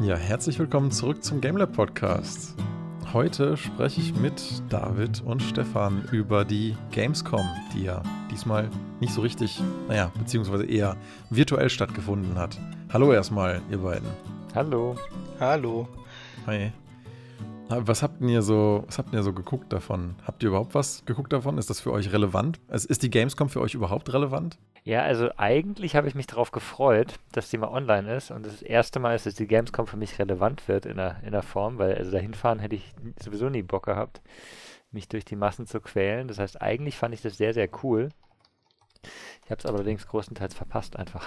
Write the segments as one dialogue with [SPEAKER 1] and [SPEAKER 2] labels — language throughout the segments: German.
[SPEAKER 1] Ja, herzlich willkommen zurück zum GameLab Podcast. Heute spreche ich mit David und Stefan über die Gamescom, die ja diesmal nicht so richtig, naja, beziehungsweise eher virtuell stattgefunden hat. Hallo erstmal, ihr beiden.
[SPEAKER 2] Hallo.
[SPEAKER 3] Hallo.
[SPEAKER 1] Hi. Was habt ihr so, was habt ihr so geguckt davon? Habt ihr überhaupt was geguckt davon? Ist das für euch relevant? Ist die Gamescom für euch überhaupt relevant?
[SPEAKER 2] Ja, also eigentlich habe ich mich darauf gefreut, dass die mal online ist und das erste Mal ist, dass die Gamescom für mich relevant wird in der, in der Form, weil also dahin fahren hätte ich sowieso nie Bock gehabt, mich durch die Massen zu quälen. Das heißt, eigentlich fand ich das sehr, sehr cool. Ich habe es allerdings größtenteils verpasst einfach.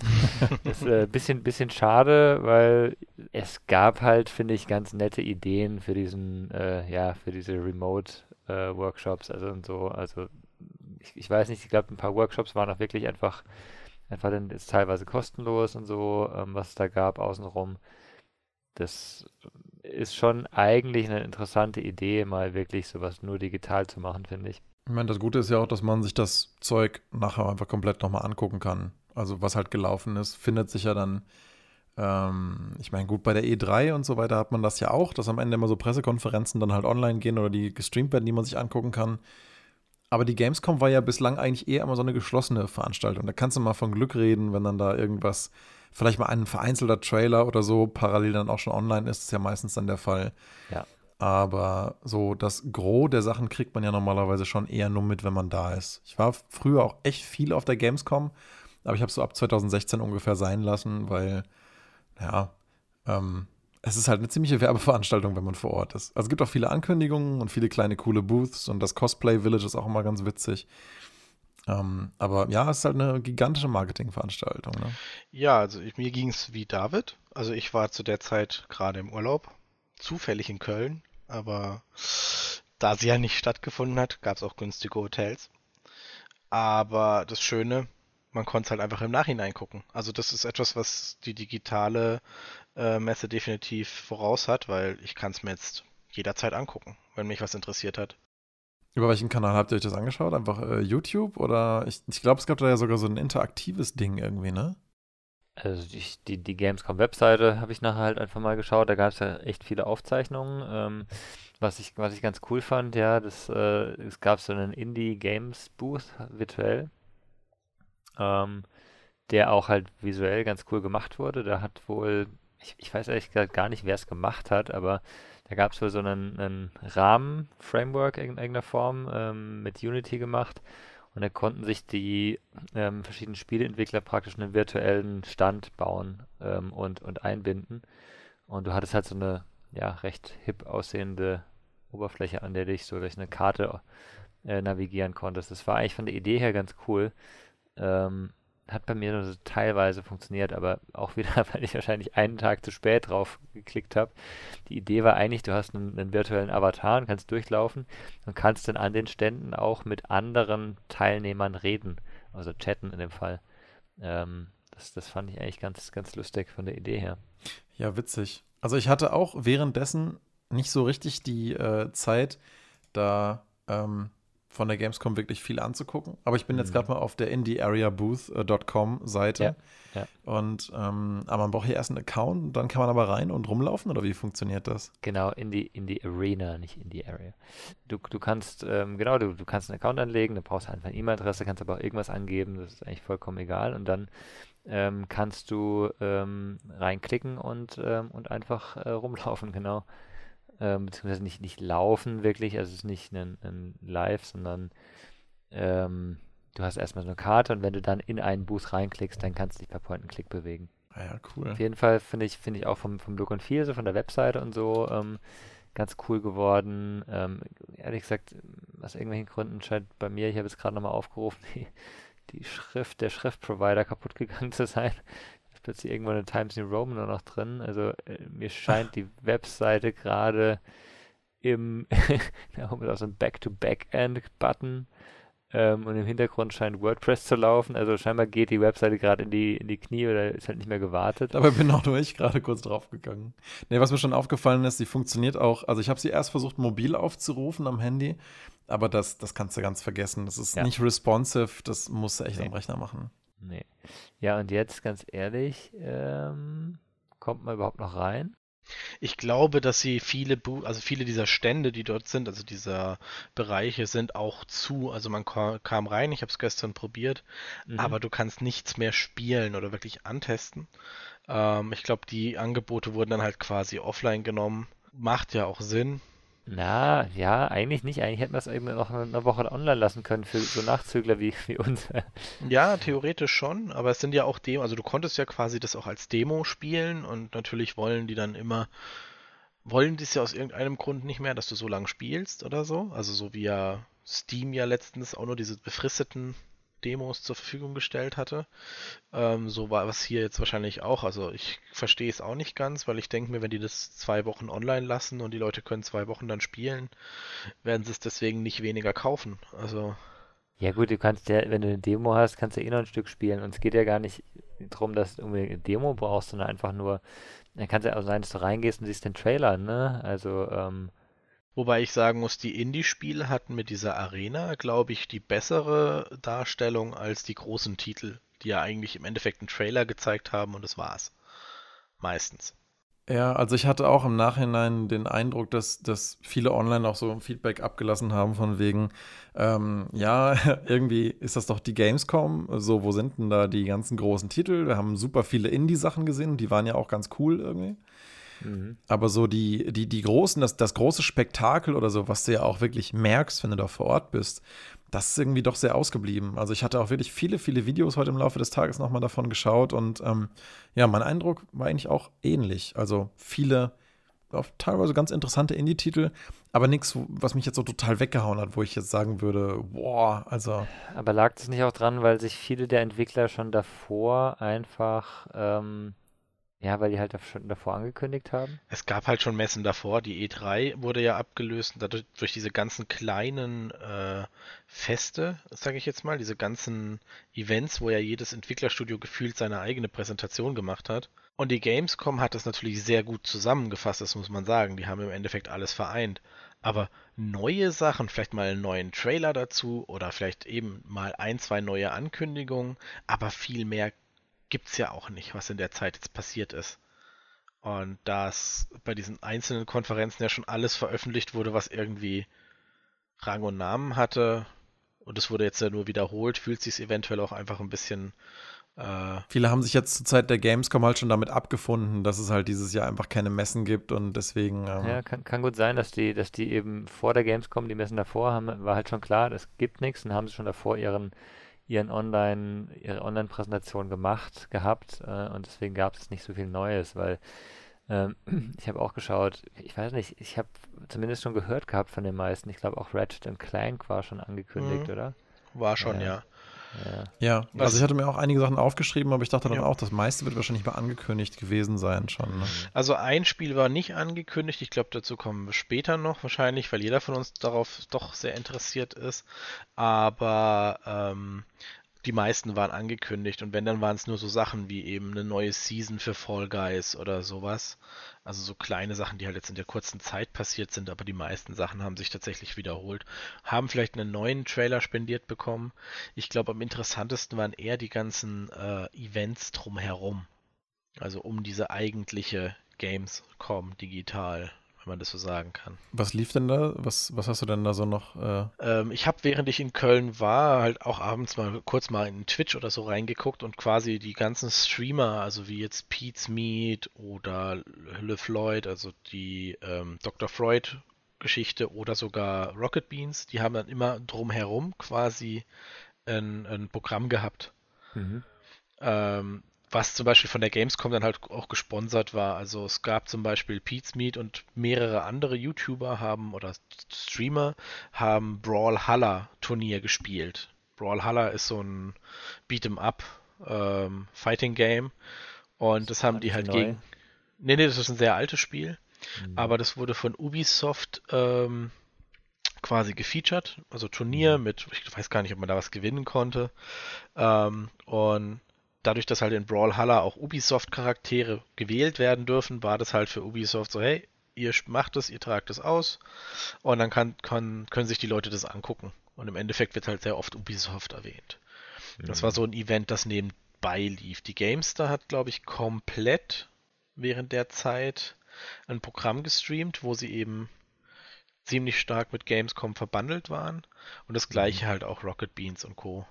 [SPEAKER 2] das ist ein äh, bisschen, bisschen schade, weil es gab halt, finde ich, ganz nette Ideen für diesen, äh, ja, für diese Remote-Workshops, äh, also und so. Also ich, ich weiß nicht, ich glaube, ein paar Workshops waren auch wirklich einfach, einfach dann ist teilweise kostenlos und so, ähm, was es da gab außenrum. Das ist schon eigentlich eine interessante Idee, mal wirklich sowas nur digital zu machen, finde ich.
[SPEAKER 1] Ich meine, das Gute ist ja auch, dass man sich das Zeug nachher einfach komplett nochmal angucken kann. Also was halt gelaufen ist, findet sich ja dann, ähm, ich meine, gut, bei der E3 und so weiter hat man das ja auch, dass am Ende immer so Pressekonferenzen dann halt online gehen oder die gestreamt werden, die man sich angucken kann. Aber die Gamescom war ja bislang eigentlich eher immer so eine geschlossene Veranstaltung. Da kannst du mal von Glück reden, wenn dann da irgendwas, vielleicht mal ein vereinzelter Trailer oder so parallel dann auch schon online ist, ist ja meistens dann der Fall.
[SPEAKER 2] Ja.
[SPEAKER 1] Aber so das Gros der Sachen kriegt man ja normalerweise schon eher nur mit, wenn man da ist. Ich war früher auch echt viel auf der Gamescom, aber ich habe so ab 2016 ungefähr sein lassen, weil, ja, ähm, es ist halt eine ziemliche Werbeveranstaltung, wenn man vor Ort ist. Also es gibt auch viele Ankündigungen und viele kleine coole Booths und das Cosplay Village ist auch immer ganz witzig. Ähm, aber ja, es ist halt eine gigantische Marketingveranstaltung. Ne?
[SPEAKER 3] Ja, also mir ging es wie David. Also ich war zu der Zeit gerade im Urlaub, zufällig in Köln, aber da sie ja nicht stattgefunden hat, gab es auch günstige Hotels. Aber das Schöne, man konnte es halt einfach im Nachhinein gucken. Also das ist etwas, was die digitale äh, Messe definitiv voraus hat, weil ich kann es mir jetzt jederzeit angucken, wenn mich was interessiert hat.
[SPEAKER 1] Über welchen Kanal habt ihr euch das angeschaut? Einfach äh, YouTube oder ich, ich glaube, es gab da ja sogar so ein interaktives Ding irgendwie, ne?
[SPEAKER 2] Also die, die, die Gamescom-Webseite habe ich nachher halt einfach mal geschaut. Da gab es ja echt viele Aufzeichnungen. Ähm, was, ich, was ich ganz cool fand, ja, das, äh, es gab so einen Indie-Games-Booth virtuell, ähm, der auch halt visuell ganz cool gemacht wurde. Da hat wohl ich, ich weiß ehrlich gesagt gar nicht, wer es gemacht hat, aber da gab es wohl so einen, einen Rahmen-Framework in irgendeiner Form ähm, mit Unity gemacht. Und da konnten sich die ähm, verschiedenen Spieleentwickler praktisch einen virtuellen Stand bauen ähm, und, und einbinden. Und du hattest halt so eine ja, recht hip aussehende Oberfläche, an der dich so durch eine Karte äh, navigieren konntest. Das war eigentlich von der Idee her ganz cool. Ähm, hat bei mir nur so teilweise funktioniert, aber auch wieder, weil ich wahrscheinlich einen Tag zu spät drauf geklickt habe. Die Idee war eigentlich, du hast einen, einen, virtuellen Avatar und kannst durchlaufen und kannst dann an den Ständen auch mit anderen Teilnehmern reden, also chatten in dem Fall. Ähm, das, das fand ich eigentlich ganz, ganz lustig von der Idee her.
[SPEAKER 1] Ja, witzig. Also ich hatte auch währenddessen nicht so richtig die äh, Zeit, da ähm, von der Gamescom wirklich viel anzugucken. Aber ich bin mhm. jetzt gerade mal auf der indieareabooth.com Seite.
[SPEAKER 2] Ja, ja.
[SPEAKER 1] Und ähm, aber man braucht hier erst einen Account, dann kann man aber rein und rumlaufen oder wie funktioniert das?
[SPEAKER 2] Genau, in die, in die Arena, nicht in die Area. Du, du kannst, ähm, genau, du, du kannst einen Account anlegen, dann brauchst du einfach eine E-Mail-Adresse, kannst aber auch irgendwas angeben, das ist eigentlich vollkommen egal. Und dann ähm, kannst du ähm, reinklicken und, ähm, und einfach äh, rumlaufen, genau ähm, beziehungsweise nicht, nicht laufen wirklich, also es ist nicht ein, ein Live, sondern ähm, du hast erstmal so eine Karte und wenn du dann in einen Boost reinklickst, dann kannst du dich per Point-and-Click bewegen.
[SPEAKER 1] Ah ja, cool.
[SPEAKER 2] Auf jeden Fall finde ich, finde ich auch vom, vom Look und Feel, so von der Webseite und so, ähm, ganz cool geworden. Ähm, ehrlich gesagt, aus irgendwelchen Gründen scheint bei mir, ich habe es gerade nochmal aufgerufen, die, die Schrift, der Schriftprovider kaputt gegangen zu sein plötzlich irgendwo eine Times New Roman noch drin. Also äh, mir scheint die Webseite gerade im, da haben wir auch so ein Back-to-Back-End-Button ähm, und im Hintergrund scheint WordPress zu laufen. Also scheinbar geht die Webseite gerade in die, in die Knie oder ist halt nicht mehr gewartet.
[SPEAKER 1] Aber bin auch nur ich gerade kurz draufgegangen. Ne, was mir schon aufgefallen ist, sie funktioniert auch, also ich habe sie erst versucht mobil aufzurufen am Handy, aber das, das kannst du ganz vergessen. Das ist ja. nicht responsive, das musst du echt nee. am Rechner machen.
[SPEAKER 2] Nee. Ja, und jetzt ganz ehrlich, ähm, kommt man überhaupt noch rein?
[SPEAKER 3] Ich glaube, dass sie viele, also viele dieser Stände, die dort sind, also dieser Bereiche, sind auch zu. Also man kam rein, ich habe es gestern probiert, mhm. aber du kannst nichts mehr spielen oder wirklich antesten. Ähm, ich glaube, die Angebote wurden dann halt quasi offline genommen. Macht ja auch Sinn.
[SPEAKER 2] Na, ja, eigentlich nicht. Eigentlich hätten wir es eben noch eine Woche online lassen können für so Nachzügler wie, wie uns.
[SPEAKER 3] Ja, theoretisch schon, aber es sind ja auch Demo, also du konntest ja quasi das auch als Demo spielen und natürlich wollen die dann immer, wollen die es ja aus irgendeinem Grund nicht mehr, dass du so lange spielst oder so. Also so wie ja Steam ja letztens auch nur diese befristeten Demos zur Verfügung gestellt hatte. Ähm, so war es hier jetzt wahrscheinlich auch. Also ich verstehe es auch nicht ganz, weil ich denke mir, wenn die das zwei Wochen online lassen und die Leute können zwei Wochen dann spielen, werden sie es deswegen nicht weniger kaufen. Also.
[SPEAKER 2] Ja gut, du kannst ja, wenn du eine Demo hast, kannst du eh noch ein Stück spielen. Und es geht ja gar nicht darum, dass du eine Demo brauchst, sondern einfach nur, dann kann es ja auch sein, dass du reingehst und siehst den Trailer, ne? Also, ähm,
[SPEAKER 3] Wobei ich sagen muss, die Indie-Spiele hatten mit dieser Arena, glaube ich, die bessere Darstellung als die großen Titel, die ja eigentlich im Endeffekt einen Trailer gezeigt haben und das war's. Meistens.
[SPEAKER 1] Ja, also ich hatte auch im Nachhinein den Eindruck, dass, dass viele online auch so ein Feedback abgelassen haben von wegen, ähm, ja, irgendwie ist das doch die Gamescom, so wo sind denn da die ganzen großen Titel? Wir haben super viele Indie-Sachen gesehen die waren ja auch ganz cool irgendwie. Mhm. Aber so die, die, die großen, das, das große Spektakel oder so, was du ja auch wirklich merkst, wenn du da vor Ort bist, das ist irgendwie doch sehr ausgeblieben. Also ich hatte auch wirklich viele, viele Videos heute im Laufe des Tages nochmal davon geschaut und ähm, ja, mein Eindruck war eigentlich auch ähnlich. Also viele, teilweise ganz interessante Indie-Titel, aber nichts, was mich jetzt so total weggehauen hat, wo ich jetzt sagen würde, boah, also.
[SPEAKER 2] Aber lag das nicht auch dran, weil sich viele der Entwickler schon davor einfach ähm, ja, weil die halt schon davor angekündigt haben.
[SPEAKER 3] Es gab halt schon Messen davor. Die E3 wurde ja abgelöst dadurch durch diese ganzen kleinen äh, Feste, sage ich jetzt mal, diese ganzen Events, wo ja jedes Entwicklerstudio gefühlt seine eigene Präsentation gemacht hat. Und die Gamescom hat das natürlich sehr gut zusammengefasst, das muss man sagen. Die haben im Endeffekt alles vereint. Aber neue Sachen, vielleicht mal einen neuen Trailer dazu oder vielleicht eben mal ein, zwei neue Ankündigungen, aber viel mehr gibt es ja auch nicht, was in der Zeit jetzt passiert ist. Und dass bei diesen einzelnen Konferenzen ja schon alles veröffentlicht wurde, was irgendwie Rang und Namen hatte, und es wurde jetzt ja nur wiederholt, fühlt sich eventuell auch einfach ein bisschen.
[SPEAKER 1] Äh Viele haben sich jetzt zur Zeit der Gamescom halt schon damit abgefunden, dass es halt dieses Jahr einfach keine Messen gibt und deswegen.
[SPEAKER 2] Ähm ja, kann, kann, gut sein, dass die, dass die eben vor der Gamescom die Messen davor haben, war halt schon klar, es gibt nichts und haben sie schon davor ihren ihren Online, ihre Online-Präsentation gemacht gehabt äh, und deswegen gab es nicht so viel Neues, weil ähm, ich habe auch geschaut, ich weiß nicht, ich habe zumindest schon gehört gehabt von den meisten. Ich glaube auch Ratchet Clank war schon angekündigt, mhm. oder?
[SPEAKER 3] War schon, ja. ja.
[SPEAKER 1] Ja, ja also ich hatte mir auch einige Sachen aufgeschrieben, aber ich dachte dann ja. auch, das meiste wird wahrscheinlich mal angekündigt gewesen sein schon. Ne?
[SPEAKER 3] Also ein Spiel war nicht angekündigt, ich glaube, dazu kommen wir später noch wahrscheinlich, weil jeder von uns darauf doch sehr interessiert ist. Aber ähm, die meisten waren angekündigt und wenn, dann waren es nur so Sachen wie eben eine neue Season für Fall Guys oder sowas. Also so kleine Sachen, die halt jetzt in der kurzen Zeit passiert sind, aber die meisten Sachen haben sich tatsächlich wiederholt. Haben vielleicht einen neuen Trailer spendiert bekommen. Ich glaube, am interessantesten waren eher die ganzen äh, Events drumherum. Also um diese eigentliche Gamescom digital wenn man das so sagen kann.
[SPEAKER 1] Was lief denn da? Was, was hast du denn da so noch?
[SPEAKER 3] Äh... Ähm, ich habe, während ich in Köln war, halt auch abends mal kurz mal in Twitch oder so reingeguckt und quasi die ganzen Streamer, also wie jetzt Pete's Meat oder Le Floyd, also die ähm, Dr. Freud Geschichte oder sogar Rocket Beans, die haben dann immer drumherum quasi ein, ein Programm gehabt. Mhm. Ähm, was zum Beispiel von der Gamescom dann halt auch gesponsert war. Also es gab zum Beispiel Pete's Meat und mehrere andere YouTuber haben oder Streamer haben Brawlhalla Turnier gespielt. Brawlhalla ist so ein Beat'em Up ähm, Fighting Game und das, das haben die halt neu. gegen. Nee, nee, das ist ein sehr altes Spiel, mhm. aber das wurde von Ubisoft ähm, quasi gefeatured, also Turnier mhm. mit, ich weiß gar nicht, ob man da was gewinnen konnte. Ähm, und dadurch, dass halt in Brawlhalla auch Ubisoft-Charaktere gewählt werden dürfen, war das halt für Ubisoft so, hey, ihr macht es, ihr tragt es aus und dann kann, kann, können sich die Leute das angucken. Und im Endeffekt wird halt sehr oft Ubisoft erwähnt. Mhm. Das war so ein Event, das nebenbei lief. Die Gamestar hat, glaube ich, komplett während der Zeit ein Programm gestreamt, wo sie eben ziemlich stark mit Gamescom verbandelt waren. Und das gleiche halt auch Rocket Beans und Co.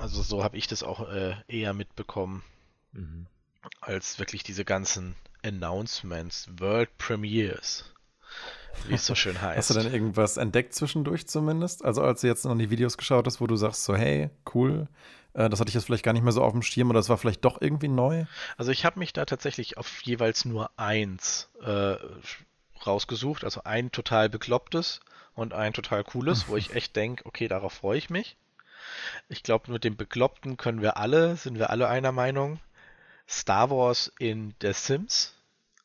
[SPEAKER 3] Also so habe ich das auch äh, eher mitbekommen,
[SPEAKER 2] Mhm.
[SPEAKER 3] als wirklich diese ganzen Announcements, World Premieres, wie es so schön heißt.
[SPEAKER 1] Hast du denn irgendwas entdeckt zwischendurch zumindest? Also als du jetzt noch die Videos geschaut hast, wo du sagst so, hey, cool, äh, das hatte ich jetzt vielleicht gar nicht mehr so auf dem Schirm oder das war vielleicht doch irgendwie neu?
[SPEAKER 3] Also ich habe mich da tatsächlich auf jeweils nur eins äh, rausgesucht, also ein total beklopptes und ein total cooles, wo ich echt denke, okay, darauf freue ich mich. Ich glaube, mit dem Bekloppten können wir alle, sind wir alle einer Meinung. Star Wars in The Sims.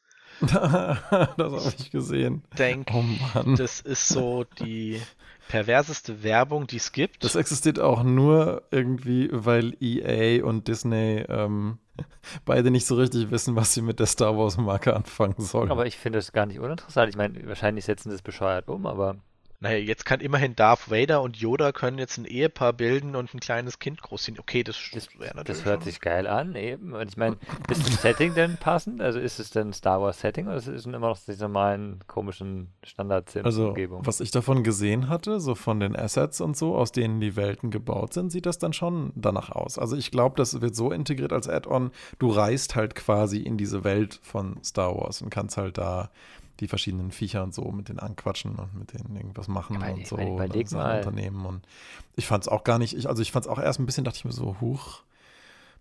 [SPEAKER 1] das habe ich gesehen.
[SPEAKER 3] Denk,
[SPEAKER 1] Oh Mann.
[SPEAKER 3] das ist so die perverseste Werbung, die es gibt.
[SPEAKER 1] Das existiert auch nur irgendwie, weil EA und Disney ähm, beide nicht so richtig wissen, was sie mit der Star Wars-Marke anfangen sollen.
[SPEAKER 2] Aber ich finde es gar nicht uninteressant. Ich meine, wahrscheinlich setzen sie es bescheuert um, aber
[SPEAKER 3] Naja, jetzt kann immerhin Darth Vader und Yoda können jetzt ein Ehepaar bilden und ein kleines Kind großziehen. Okay, das,
[SPEAKER 2] das,
[SPEAKER 3] wäre natürlich
[SPEAKER 2] das hört
[SPEAKER 3] schon-
[SPEAKER 2] sich geil an, eben. Und ich meine, ist das Setting denn passend? Also ist es denn Star Wars Setting oder ist es immer noch die normalen komischen
[SPEAKER 1] Also,
[SPEAKER 2] Standard-Sim-Umgebung?
[SPEAKER 1] was ich davon gesehen hatte, so von den Assets und so, aus denen die Welten gebaut sind, sieht das dann schon danach aus. Also ich glaube, das wird so integriert als Add-on, du reist halt quasi in diese Welt von Star Wars und kannst halt da die verschiedenen Viecher und so mit denen anquatschen und mit denen irgendwas machen
[SPEAKER 2] Ja,
[SPEAKER 1] und so
[SPEAKER 2] meine,
[SPEAKER 1] und
[SPEAKER 2] überleg
[SPEAKER 1] sein
[SPEAKER 2] mal.
[SPEAKER 1] Unternehmen und ich fand es auch gar nicht, ich, also ich fand es auch erst ein bisschen, dachte ich mir so, huch,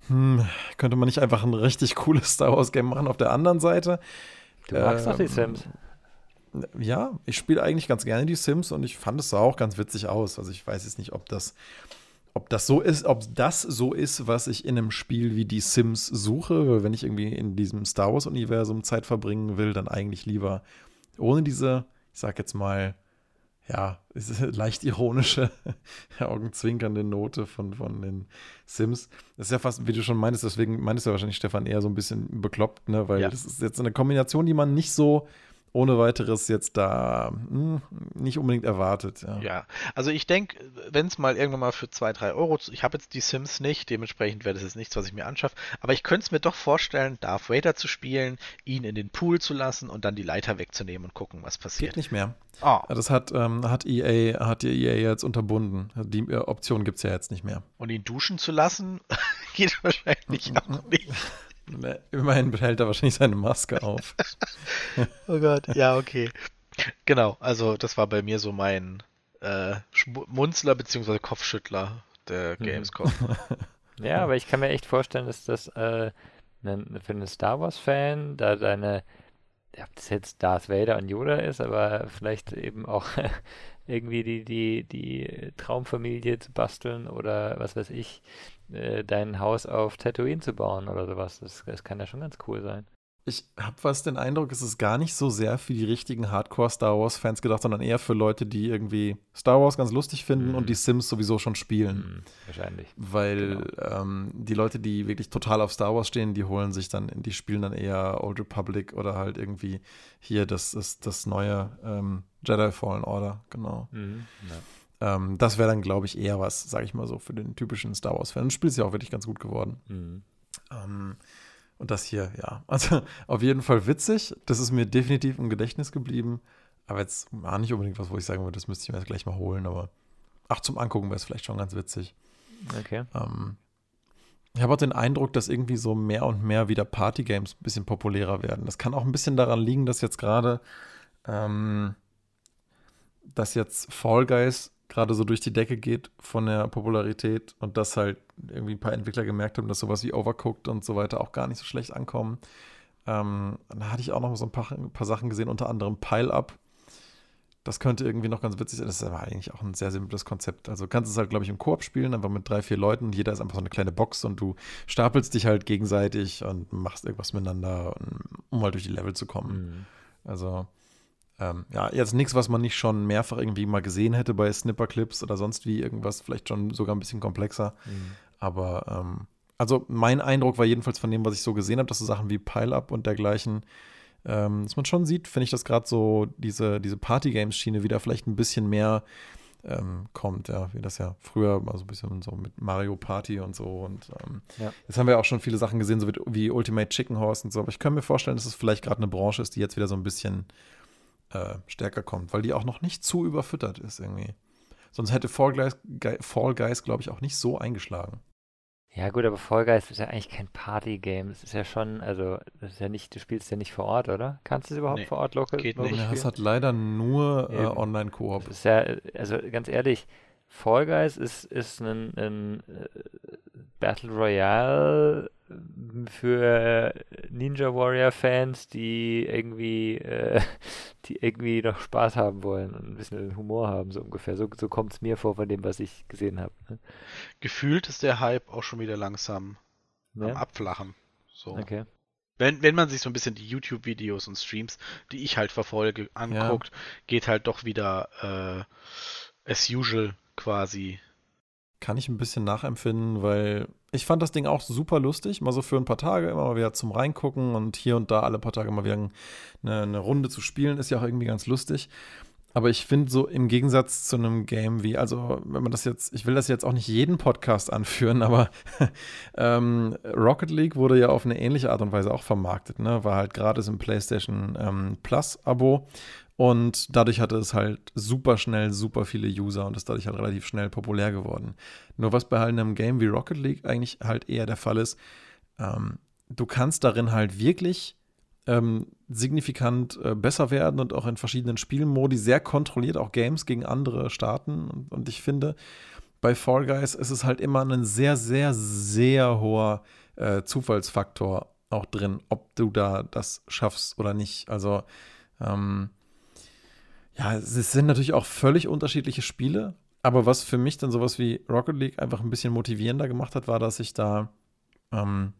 [SPEAKER 1] hm, könnte man nicht einfach ein richtig cooles Star Wars Game machen auf der anderen Seite?
[SPEAKER 2] Du magst doch die
[SPEAKER 1] ähm,
[SPEAKER 2] Sims.
[SPEAKER 1] Ja, ich spiele eigentlich ganz gerne die Sims und ich fand es sah auch ganz witzig aus. Also ich weiß jetzt nicht, ob das, ob das so ist, ob das so ist, was ich in einem Spiel wie die Sims suche. Weil wenn ich irgendwie in diesem Star Wars-Universum Zeit verbringen will, dann eigentlich lieber ohne diese, ich sag jetzt mal, ja, leicht ironische, augenzwinkernde Note von, von den Sims. Das ist ja fast, wie du schon meinst, deswegen meinst du wahrscheinlich, Stefan, eher so ein bisschen bekloppt, ne? Weil
[SPEAKER 3] Ja.
[SPEAKER 1] das ist jetzt eine Kombination, die man nicht so ohne weiteres jetzt da hm, nicht unbedingt erwartet. Ja.
[SPEAKER 3] Ja, also ich denke, wenn es mal irgendwann mal für 2, 3 Euro, ich habe jetzt die Sims nicht, dementsprechend wäre das jetzt nichts, was ich mir anschaffe, aber ich könnte es mir doch vorstellen, Darth Vader zu spielen, ihn in den Pool zu lassen und dann die Leiter wegzunehmen und gucken, was
[SPEAKER 1] Geht
[SPEAKER 3] passiert.
[SPEAKER 1] nicht mehr.
[SPEAKER 3] Oh,
[SPEAKER 1] Das hat, ähm, hat EA, hat die EA jetzt unterbunden. Die äh, Option gibt es ja jetzt nicht mehr.
[SPEAKER 3] und ihn duschen zu lassen, geht wahrscheinlich auch nicht.
[SPEAKER 1] Ne, Immerhin behält er wahrscheinlich seine Maske auf.
[SPEAKER 3] Oh Gott, ja, okay. Genau, also das war bei mir so mein äh, Schmunzler bzw. Kopfschüttler der
[SPEAKER 1] Mhm.
[SPEAKER 3] Gamescom.
[SPEAKER 2] Ja, aber ich kann mir echt vorstellen, dass das äh, nen- für einen Star Wars-Fan, da deine, ja, ob das jetzt Darth Vader und Yoda ist, aber vielleicht eben auch irgendwie die, die, die Traumfamilie zu basteln oder was weiß ich, äh, dein Haus auf Tatooine zu bauen oder sowas. Das, das kann ja schon ganz cool sein.
[SPEAKER 1] Ich habe fast den Eindruck, es ist gar nicht so sehr für die richtigen Hardcore-Star Wars-Fans gedacht, sondern eher für Leute, die irgendwie Star Wars ganz lustig finden
[SPEAKER 2] Mhm.
[SPEAKER 1] und die Sims sowieso schon spielen.
[SPEAKER 2] Hm, wahrscheinlich.
[SPEAKER 1] Weil
[SPEAKER 2] Genau.
[SPEAKER 1] ähm, die Leute, die wirklich total auf Star Wars stehen, die holen sich dann, die spielen dann eher Old Republic oder halt irgendwie hier das, das, das neue ähm, Jedi Fallen Order, genau.
[SPEAKER 2] Mhm. Ja.
[SPEAKER 1] Ähm, das wäre dann, glaube ich, eher was, sage ich mal so, für den typischen Star Wars-Fan. Das Spiel ist ja auch wirklich ganz gut geworden.
[SPEAKER 2] Mhm.
[SPEAKER 1] Und das hier, ja, also auf jeden Fall witzig. Das ist mir definitiv im Gedächtnis geblieben. Aber jetzt war nicht unbedingt was, wo ich sagen würde, das müsste ich mir jetzt gleich mal holen. Aber ach, zum Angucken wäre es vielleicht schon ganz witzig.
[SPEAKER 2] Okay.
[SPEAKER 1] Ähm, ich habe auch den Eindruck, dass irgendwie so mehr und mehr wieder Partygames ein bisschen populärer werden. Das kann auch ein bisschen daran liegen, dass jetzt gerade, ähm, dass jetzt Fall Guys gerade so durch die Decke geht von der Popularität und dass halt irgendwie ein paar Entwickler gemerkt haben, dass sowas wie Overcooked und so weiter auch gar nicht so schlecht ankommen. Ähm, da hatte ich auch noch so ein paar, ein paar Sachen gesehen, unter anderem Pile Up. Das könnte irgendwie noch ganz witzig sein. Das ist aber eigentlich auch ein sehr simples Konzept. Also kannst es halt, glaube ich, im Koop spielen, einfach mit drei, vier Leuten. Jeder ist einfach so eine kleine Box und du stapelst dich halt gegenseitig und machst irgendwas miteinander, um halt durch die Level zu kommen.
[SPEAKER 2] Mhm.
[SPEAKER 1] Also, ähm, ja, jetzt nichts, was man nicht schon mehrfach irgendwie mal gesehen hätte bei Snipper-Clips oder sonst wie irgendwas, vielleicht schon sogar ein bisschen komplexer.
[SPEAKER 2] Mhm.
[SPEAKER 1] Aber, ähm, also mein Eindruck war jedenfalls von dem, was ich so gesehen habe, dass so Sachen wie Pile-Up und dergleichen, ähm, dass man schon sieht, finde ich, dass gerade so diese, diese Party-Games-Schiene wieder vielleicht ein bisschen mehr ähm, kommt, ja, wie das ja früher mal so ein bisschen so mit Mario Party und so. Und ähm,
[SPEAKER 2] Ja.
[SPEAKER 1] jetzt haben wir auch schon viele Sachen gesehen, so wie, wie Ultimate Chicken Horse und so. Aber ich kann mir vorstellen, dass es vielleicht gerade eine Branche ist, die jetzt wieder so ein bisschen äh, stärker kommt, weil die auch noch nicht zu überfüttert ist irgendwie. Sonst hätte Fall Guys, Guy- Fall Guys glaube ich, auch nicht so eingeschlagen.
[SPEAKER 2] Ja gut, aber Fall Guys ist ja eigentlich kein Party-Game. Das ist ja schon, also das ist ja nicht, du spielst ja nicht vor Ort, oder? Kannst du es überhaupt
[SPEAKER 3] Nee,
[SPEAKER 2] vor Ort local,
[SPEAKER 3] geht nicht.
[SPEAKER 1] Ja, es hat leider nur äh. Online-Koop.
[SPEAKER 2] Das ist ja, also ganz ehrlich, Fall Guys ist, ist ein, ein äh, Battle Royale für Ninja Warrior Fans, die irgendwie, äh, die irgendwie noch Spaß haben wollen und ein bisschen Humor haben, so ungefähr. So, so kommt es mir vor von dem, was ich gesehen habe. Ne?
[SPEAKER 3] Gefühlt ist der Hype auch schon wieder langsam am
[SPEAKER 2] Ja?
[SPEAKER 3] Abflachen. So.
[SPEAKER 2] Okay.
[SPEAKER 3] Wenn, wenn man sich so ein bisschen die YouTube-Videos und Streams, die ich halt verfolge, anguckt, geht halt doch wieder äh, as usual quasi.
[SPEAKER 1] Kann ich ein bisschen nachempfinden, weil ich fand das Ding auch super lustig, mal so für ein paar Tage immer mal wieder zum Reingucken und hier und da alle paar Tage mal wieder eine, eine Runde zu spielen, ist ja auch irgendwie ganz lustig. Aber ich finde so im Gegensatz zu einem Game wie, also wenn man das jetzt, ich will das jetzt auch nicht jeden Podcast anführen, aber ähm, Rocket League wurde ja auf eine ähnliche Art und Weise auch vermarktet, ne? War halt gratis im PlayStation ähm, Plus-Abo und dadurch hatte es halt super schnell super viele User und ist dadurch halt relativ schnell populär geworden. Nur was bei halt einem Game wie Rocket League eigentlich halt eher der Fall ist, ähm, du kannst darin halt wirklich ähm, signifikant äh, besser werden und auch in verschiedenen Spielmodi sehr kontrolliert auch Games gegen andere starten. Und, und ich finde, bei Fall Guys ist es halt immer ein sehr, sehr, sehr hoher äh, Zufallsfaktor auch drin, ob du da das schaffst oder nicht. Also, ähm, ja, es sind natürlich auch völlig unterschiedliche Spiele, aber was für mich dann sowas wie Rocket League einfach ein bisschen motivierender gemacht hat, war, dass ich da, ähm,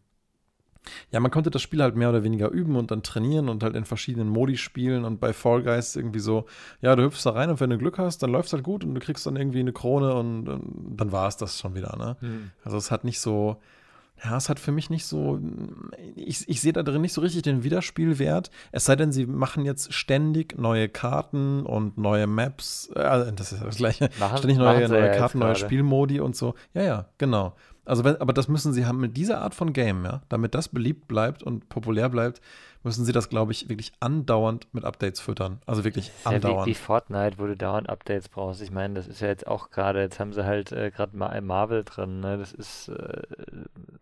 [SPEAKER 1] ja, man konnte das Spiel halt mehr oder weniger üben und dann trainieren und halt in verschiedenen Modi spielen und bei Fall Guys irgendwie so, ja, du hüpfst da rein und wenn du Glück hast, dann läuft es halt gut und du kriegst dann irgendwie eine Krone und, und dann war es das schon wieder, ne?
[SPEAKER 2] Hm.
[SPEAKER 1] Also es hat nicht so, ja, es hat für mich nicht so, ich, ich sehe da drin nicht so richtig den Wiederspielwert. Es sei denn, sie machen jetzt ständig neue Karten und neue Maps. Äh, das ist das gleiche.
[SPEAKER 2] Machen-
[SPEAKER 1] ständig neue, neue Karten, neue. Spielmodi und so. Ja, ja, genau. Also, wenn, aber das müssen sie haben mit dieser Art von Game, ja, damit das beliebt bleibt und populär bleibt, müssen sie das, glaube ich, wirklich andauernd mit Updates füttern. Also wirklich
[SPEAKER 2] ja wie,
[SPEAKER 1] andauernd.
[SPEAKER 2] wie Fortnite, wo du dauernd Updates brauchst. Ich meine, das ist ja jetzt auch gerade, jetzt haben sie halt äh, gerade mal Marvel drin, ne? Das ist, äh,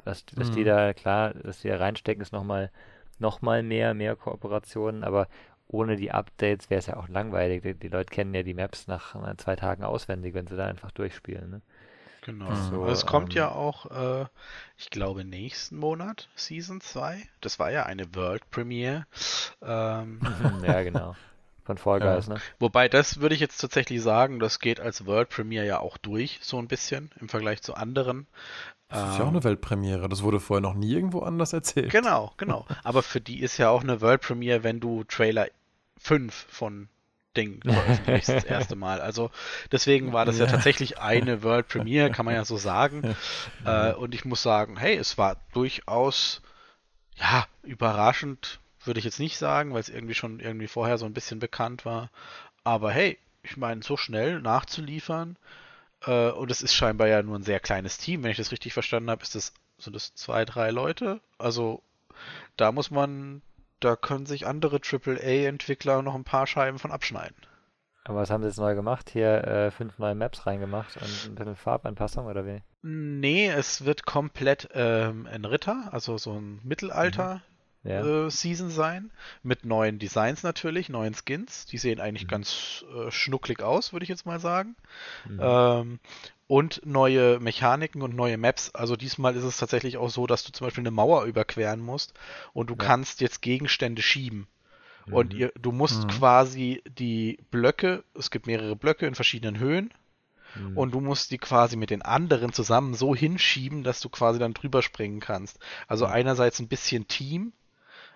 [SPEAKER 2] was, was die
[SPEAKER 1] Mhm.
[SPEAKER 2] da, klar, was die da reinstecken, ist nochmal noch mal mehr, mehr Kooperationen, aber ohne die Updates wäre es ja auch langweilig. Die, die Leute kennen ja die Maps nach äh, zwei Tagen auswendig, wenn sie da einfach durchspielen, ne?
[SPEAKER 3] Genau. Also es kommt
[SPEAKER 2] ähm,
[SPEAKER 3] ja auch, äh, ich glaube, nächsten Monat Season 2. Das war ja eine World Premiere. Ähm,
[SPEAKER 2] ja, genau. Von Fall
[SPEAKER 1] Ja.
[SPEAKER 2] Guys, ne?
[SPEAKER 3] wobei, das würde ich jetzt tatsächlich sagen, das geht als World Premiere ja auch durch, so ein bisschen im Vergleich zu anderen.
[SPEAKER 1] Das ist ja auch
[SPEAKER 3] Ähm,
[SPEAKER 1] eine Weltpremiere. Das wurde vorher noch nie irgendwo anders erzählt.
[SPEAKER 3] Genau, genau. Aber für die ist ja auch eine World Premiere, wenn du Trailer 5 von Ding veröffentlichst das erste Mal. Also deswegen war das ja,
[SPEAKER 1] Ja.
[SPEAKER 3] tatsächlich eine World Premiere, kann man ja so sagen. Äh, und ich muss sagen, hey, es war durchaus, ja, überraschend, würde ich jetzt nicht sagen, weil es irgendwie schon irgendwie vorher so ein bisschen bekannt war. Aber hey, ich meine, so schnell nachzuliefern, äh, und es ist scheinbar ja nur ein sehr kleines Team, wenn ich das richtig verstanden habe, ist das, sind das zwei, drei Leute? Also da muss man, da können sich andere AAA-Entwickler noch ein paar Scheiben von abschneiden.
[SPEAKER 2] Aber was haben sie jetzt neu gemacht? Hier äh, fünf neue Maps reingemacht und ein bisschen Farbanpassung oder wie?
[SPEAKER 3] Nee, es wird komplett ähm, ein Ritter, also so ein Mittelalter
[SPEAKER 2] Ja.
[SPEAKER 3] äh, Season sein, mit neuen Designs natürlich, neuen Skins. Die sehen eigentlich
[SPEAKER 2] Mhm.
[SPEAKER 3] ganz äh, schnucklig aus, würde ich jetzt mal sagen.
[SPEAKER 2] Mhm.
[SPEAKER 3] Ähm, und neue Mechaniken und neue Maps. Also diesmal ist es tatsächlich auch so, dass du zum Beispiel eine Mauer überqueren musst und du
[SPEAKER 2] Ja.
[SPEAKER 3] kannst jetzt Gegenstände schieben. Und
[SPEAKER 2] Mhm.
[SPEAKER 3] ihr, du musst
[SPEAKER 1] Mhm.
[SPEAKER 3] quasi die Blöcke, es gibt mehrere Blöcke in verschiedenen Höhen,
[SPEAKER 2] Mhm.
[SPEAKER 3] und du musst die quasi mit den anderen zusammen so hinschieben, dass du quasi dann drüber springen kannst. Also
[SPEAKER 2] Mhm.
[SPEAKER 3] einerseits ein bisschen Team,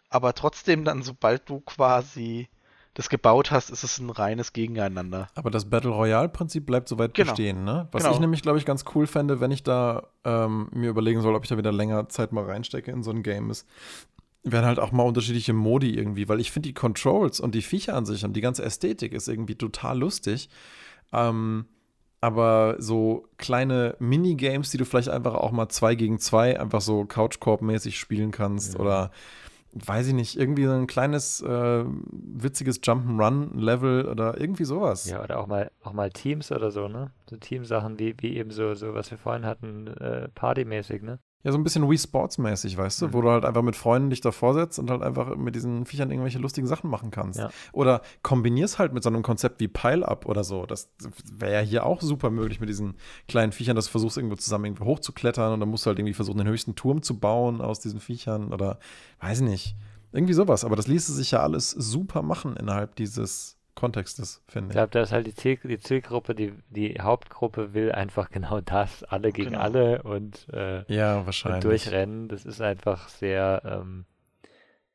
[SPEAKER 3] aber trotzdem dann, sobald du quasi das gebaut hast, ist es ein reines Gegeneinander.
[SPEAKER 1] Aber das Battle Royale-Prinzip bleibt soweit
[SPEAKER 3] Genau.
[SPEAKER 1] bestehen, ne? Was
[SPEAKER 3] Genau.
[SPEAKER 1] ich nämlich, glaube ich, ganz cool fände, wenn ich da ähm, mir überlegen soll, ob ich da wieder länger Zeit mal reinstecke in so ein Game, ist, wären halt auch mal unterschiedliche Modi irgendwie, weil ich finde die Controls und die Viecher an sich und die ganze Ästhetik ist irgendwie total lustig. Ähm, aber so kleine Minigames, die du vielleicht einfach auch mal zwei gegen zwei einfach so Couch-Korb-mäßig spielen kannst
[SPEAKER 2] Ja.
[SPEAKER 1] oder weiß ich nicht, irgendwie so ein kleines äh, witziges Jump'n'Run-Level oder irgendwie sowas.
[SPEAKER 2] Ja, oder auch mal auch mal Teams oder so, ne? So Teamsachen wie, wie eben so, so, was wir vorhin hatten, äh, partymäßig, ne?
[SPEAKER 1] Ja, so ein bisschen Wii Sports-mäßig, weißt du,
[SPEAKER 2] Mhm.
[SPEAKER 1] wo du halt einfach mit Freunden dich davor setzt und halt einfach mit diesen Viechern irgendwelche lustigen Sachen machen kannst.
[SPEAKER 2] Ja.
[SPEAKER 1] Oder kombinierst halt mit so einem Konzept wie Pile-Up oder so. Das wäre ja hier auch super möglich mit diesen kleinen Viechern, dass du versuchst, irgendwo zusammen irgendwo hochzuklettern und dann musst du halt irgendwie versuchen, den höchsten Turm zu bauen aus diesen Viechern oder weiß nicht. Irgendwie sowas. Aber das ließe sich ja alles super machen innerhalb dieses Kontextes,
[SPEAKER 2] Ich
[SPEAKER 1] finde ich.
[SPEAKER 2] glaube, da ist halt die, Ziel, die Zielgruppe, die, die Hauptgruppe will einfach genau das, alle gegen
[SPEAKER 3] Genau.
[SPEAKER 2] alle und, äh,
[SPEAKER 1] Ja,
[SPEAKER 2] und
[SPEAKER 1] wahrscheinlich.
[SPEAKER 2] durchrennen. Das ist einfach sehr, ähm,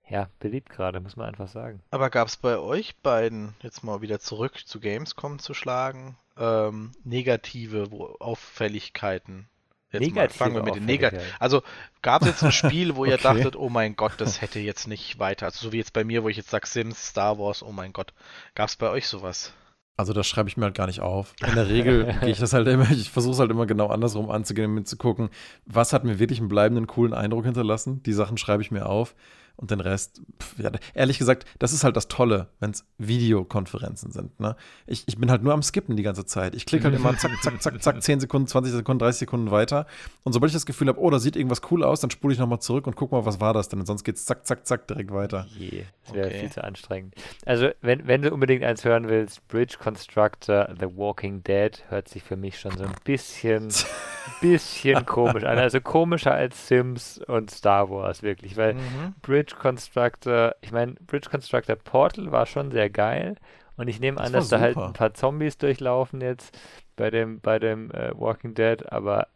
[SPEAKER 2] ja, beliebt gerade, muss man einfach sagen.
[SPEAKER 3] Aber gab es bei euch beiden, jetzt mal wieder zurück zu Gamescom zu schlagen, ähm, negative Auffälligkeiten? Jetzt mal
[SPEAKER 2] Negative
[SPEAKER 3] fangen wir mit den.
[SPEAKER 2] Auffälligkeiten.
[SPEAKER 3] Also gab es jetzt ein Spiel, wo ihr
[SPEAKER 1] Okay.
[SPEAKER 3] dachtet, oh mein Gott, das hätte jetzt nicht weiter. Also so wie jetzt bei mir, wo ich jetzt sage Sims, Star Wars, oh mein Gott. Gab es bei euch sowas?
[SPEAKER 1] Also das schreibe ich mir halt gar nicht auf. In der Regel gehe ich das halt immer, ich versuche es halt immer genau andersrum anzugehen, um zu gucken, was hat mir wirklich einen bleibenden, coolen Eindruck hinterlassen. Die Sachen schreibe ich mir auf und den Rest, pf, ja, ehrlich gesagt, das ist halt das Tolle, wenn es Videokonferenzen sind. Ne? Ich, ich bin halt nur am Skippen die ganze Zeit. Ich klicke halt immer zack, zack, zack, zack, 10 Sekunden, 20 Sekunden, 30 Sekunden weiter. Und sobald ich das Gefühl habe, oh, da sieht irgendwas cool aus, dann spule ich nochmal zurück und guck mal, was war das denn? Und sonst geht es zack, zack, zack direkt weiter.
[SPEAKER 2] Je, das wäre
[SPEAKER 3] Okay.
[SPEAKER 2] viel zu anstrengend. Also, wenn, wenn du unbedingt eins hören willst, Bridge Constructor The Walking Dead hört sich für mich schon so ein bisschen, bisschen komisch an. Also komischer als Sims und Star Wars, wirklich. Weil
[SPEAKER 3] Mhm.
[SPEAKER 2] Bridge Constructor, ich meine, Bridge Constructor Portal war schon sehr geil. Und ich nehme
[SPEAKER 1] Das
[SPEAKER 2] an, dass da halt
[SPEAKER 1] super.
[SPEAKER 2] ein paar Zombies durchlaufen jetzt bei dem, bei dem äh, Walking Dead, aber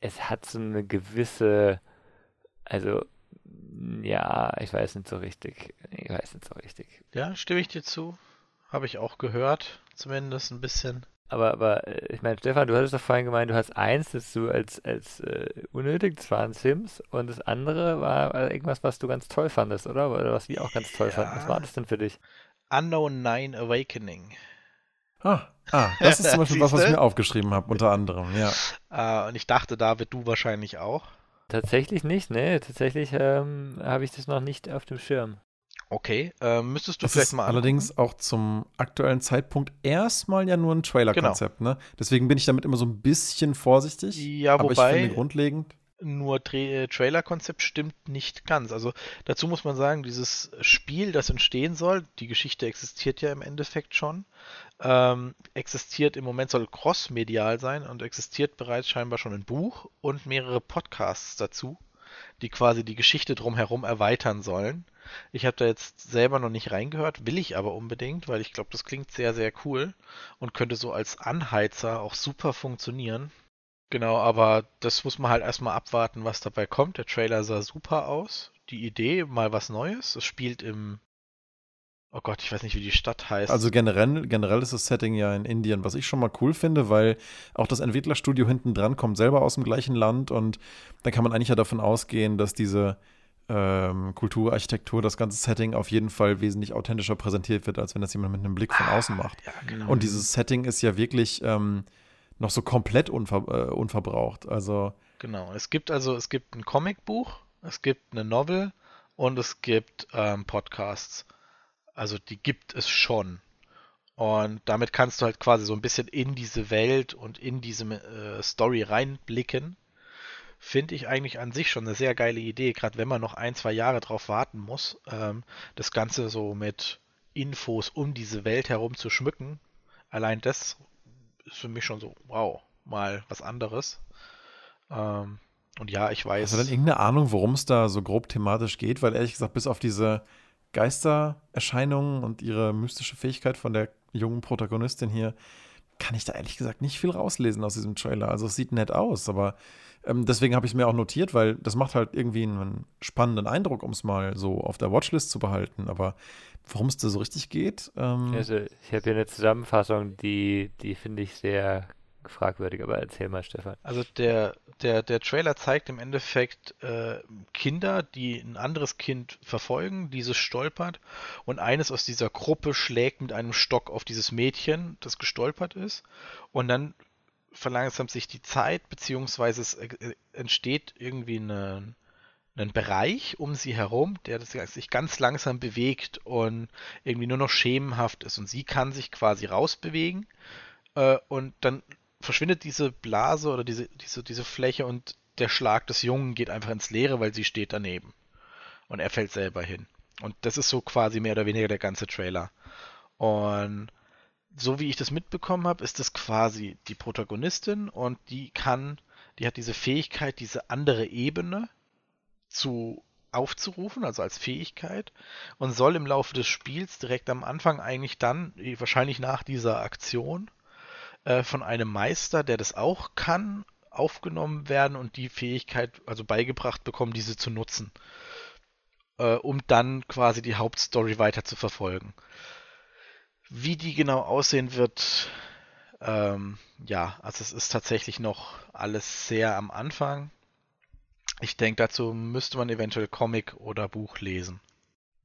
[SPEAKER 2] es hat so eine gewisse, also ja, ich weiß nicht so richtig. Ich weiß nicht so richtig.
[SPEAKER 3] Ja, stimme ich dir zu. Habe ich auch gehört, zumindest ein bisschen.
[SPEAKER 2] Aber, aber äh, ich meine, Stefan, du hattest doch vorhin gemeint, du hast eins, das du als, als äh, unnötig, das waren Sims, und das andere war äh, irgendwas, was du ganz toll fandest, oder? Oder was wir auch ganz toll fanden. Was
[SPEAKER 3] Ja.
[SPEAKER 2] war das denn für dich?
[SPEAKER 3] Unknown Nine Awakening.
[SPEAKER 1] Ah, ah das ist zum Beispiel was, was ich mir aufgeschrieben habe, unter anderem, ja.
[SPEAKER 3] Äh, und ich dachte, David, du wahrscheinlich auch.
[SPEAKER 2] Tatsächlich nicht, ne? Tatsächlich ähm, habe ich das noch nicht auf dem Schirm.
[SPEAKER 3] Okay, äh, müsstest du
[SPEAKER 1] Das
[SPEAKER 3] vielleicht mal angucken.
[SPEAKER 1] allerdings auch zum aktuellen Zeitpunkt erstmal ja nur ein Trailer-Konzept, ne? Deswegen bin ich damit immer so ein bisschen vorsichtig.
[SPEAKER 3] Ja,
[SPEAKER 1] aber ich
[SPEAKER 3] wobei-
[SPEAKER 1] finde grundlegend.
[SPEAKER 3] nur Tra äh, Trailer-Konzept stimmt nicht ganz. Also dazu muss man sagen, dieses Spiel, das entstehen soll, die Geschichte existiert ja im Endeffekt schon, ähm, existiert im Moment, soll crossmedial sein und existiert bereits scheinbar schon ein Buch und mehrere Podcasts dazu, die quasi die Geschichte drumherum erweitern sollen. Ich habe da jetzt selber noch nicht reingehört, will ich aber unbedingt, weil ich glaube, das klingt sehr, sehr cool und könnte so als Anheizer auch super funktionieren. Genau, aber das muss man halt erstmal abwarten, was dabei kommt. Der Trailer sah super aus. Die Idee, mal was Neues. Es spielt im. Oh Gott, ich weiß nicht, wie die Stadt heißt.
[SPEAKER 1] Also generell, generell ist das Setting ja in Indien, was ich schon mal cool finde, weil auch das Entwicklerstudio hinten dran kommt selber aus dem gleichen Land und dann kann man eigentlich ja davon ausgehen, dass diese ähm, Kultur, Architektur, das ganze Setting auf jeden Fall wesentlich authentischer präsentiert wird, als wenn das jemand mit einem Blick von außen macht.
[SPEAKER 3] ja, genau.
[SPEAKER 1] Und dieses Setting ist ja wirklich ähm, noch so komplett unver äh, unverbraucht. Also
[SPEAKER 3] Genau. Es gibt also, es gibt ein Comicbuch, es gibt eine Novel und es gibt ähm, Podcasts. Also die gibt es schon. Und damit kannst du halt quasi so ein bisschen in diese Welt und in diese äh, Story reinblicken. Finde ich eigentlich an sich schon eine sehr geile Idee, gerade wenn man noch ein, zwei Jahre drauf warten muss, ähm, das Ganze so mit Infos um diese Welt herum zu schmücken. Allein das ist für mich schon so, wow, mal was anderes. Ähm, und ja, ich weiß.
[SPEAKER 1] Hast du denn irgendeine Ahnung, worum es da so grob thematisch geht? Weil ehrlich gesagt, bis auf diese Geistererscheinungen und ihre mystische Fähigkeit von der jungen Protagonistin hier, kann ich da ehrlich gesagt nicht viel rauslesen aus diesem Trailer. Also es sieht nett aus, aber ähm, deswegen habe ich es mir auch notiert, weil das macht halt irgendwie einen spannenden Eindruck, um es mal so auf der Watchlist zu behalten. Aber worum es da so richtig geht, ähm,
[SPEAKER 2] Also, ich habe hier eine Zusammenfassung, die, die finde ich sehr fragwürdig, aber erzähl mal, Stefan.
[SPEAKER 3] Also der, der, der Trailer zeigt im Endeffekt äh, Kinder, die ein anderes Kind verfolgen, dieses stolpert und eines aus dieser Gruppe schlägt mit einem Stock auf dieses Mädchen, das gestolpert ist und dann verlangsamt sich die Zeit, beziehungsweise es äh, entsteht irgendwie ein Bereich um sie herum, der sich ganz langsam bewegt und irgendwie nur noch schemenhaft ist. Und sie kann sich quasi rausbewegen äh, und dann verschwindet diese Blase oder diese, diese, diese Fläche und der Schlag des Jungen geht einfach ins Leere, weil sie steht daneben. Und er fällt selber hin. Und das ist so quasi mehr oder weniger der ganze Trailer. Und so wie ich das mitbekommen habe, ist das quasi die Protagonistin und die kann, die hat diese Fähigkeit, diese andere Ebene zu aufzurufen, also als Fähigkeit, und soll im Laufe des Spiels direkt am Anfang eigentlich dann, wahrscheinlich nach dieser Aktion, äh, von einem Meister, der das auch kann, aufgenommen werden und die Fähigkeit, also beigebracht bekommen, diese zu nutzen, äh, um dann quasi die Hauptstory weiter zu verfolgen. Wie die genau aussehen wird, ähm, ja, also es ist tatsächlich noch alles sehr am Anfang. Ich denke, dazu müsste man eventuell Comic oder Buch lesen.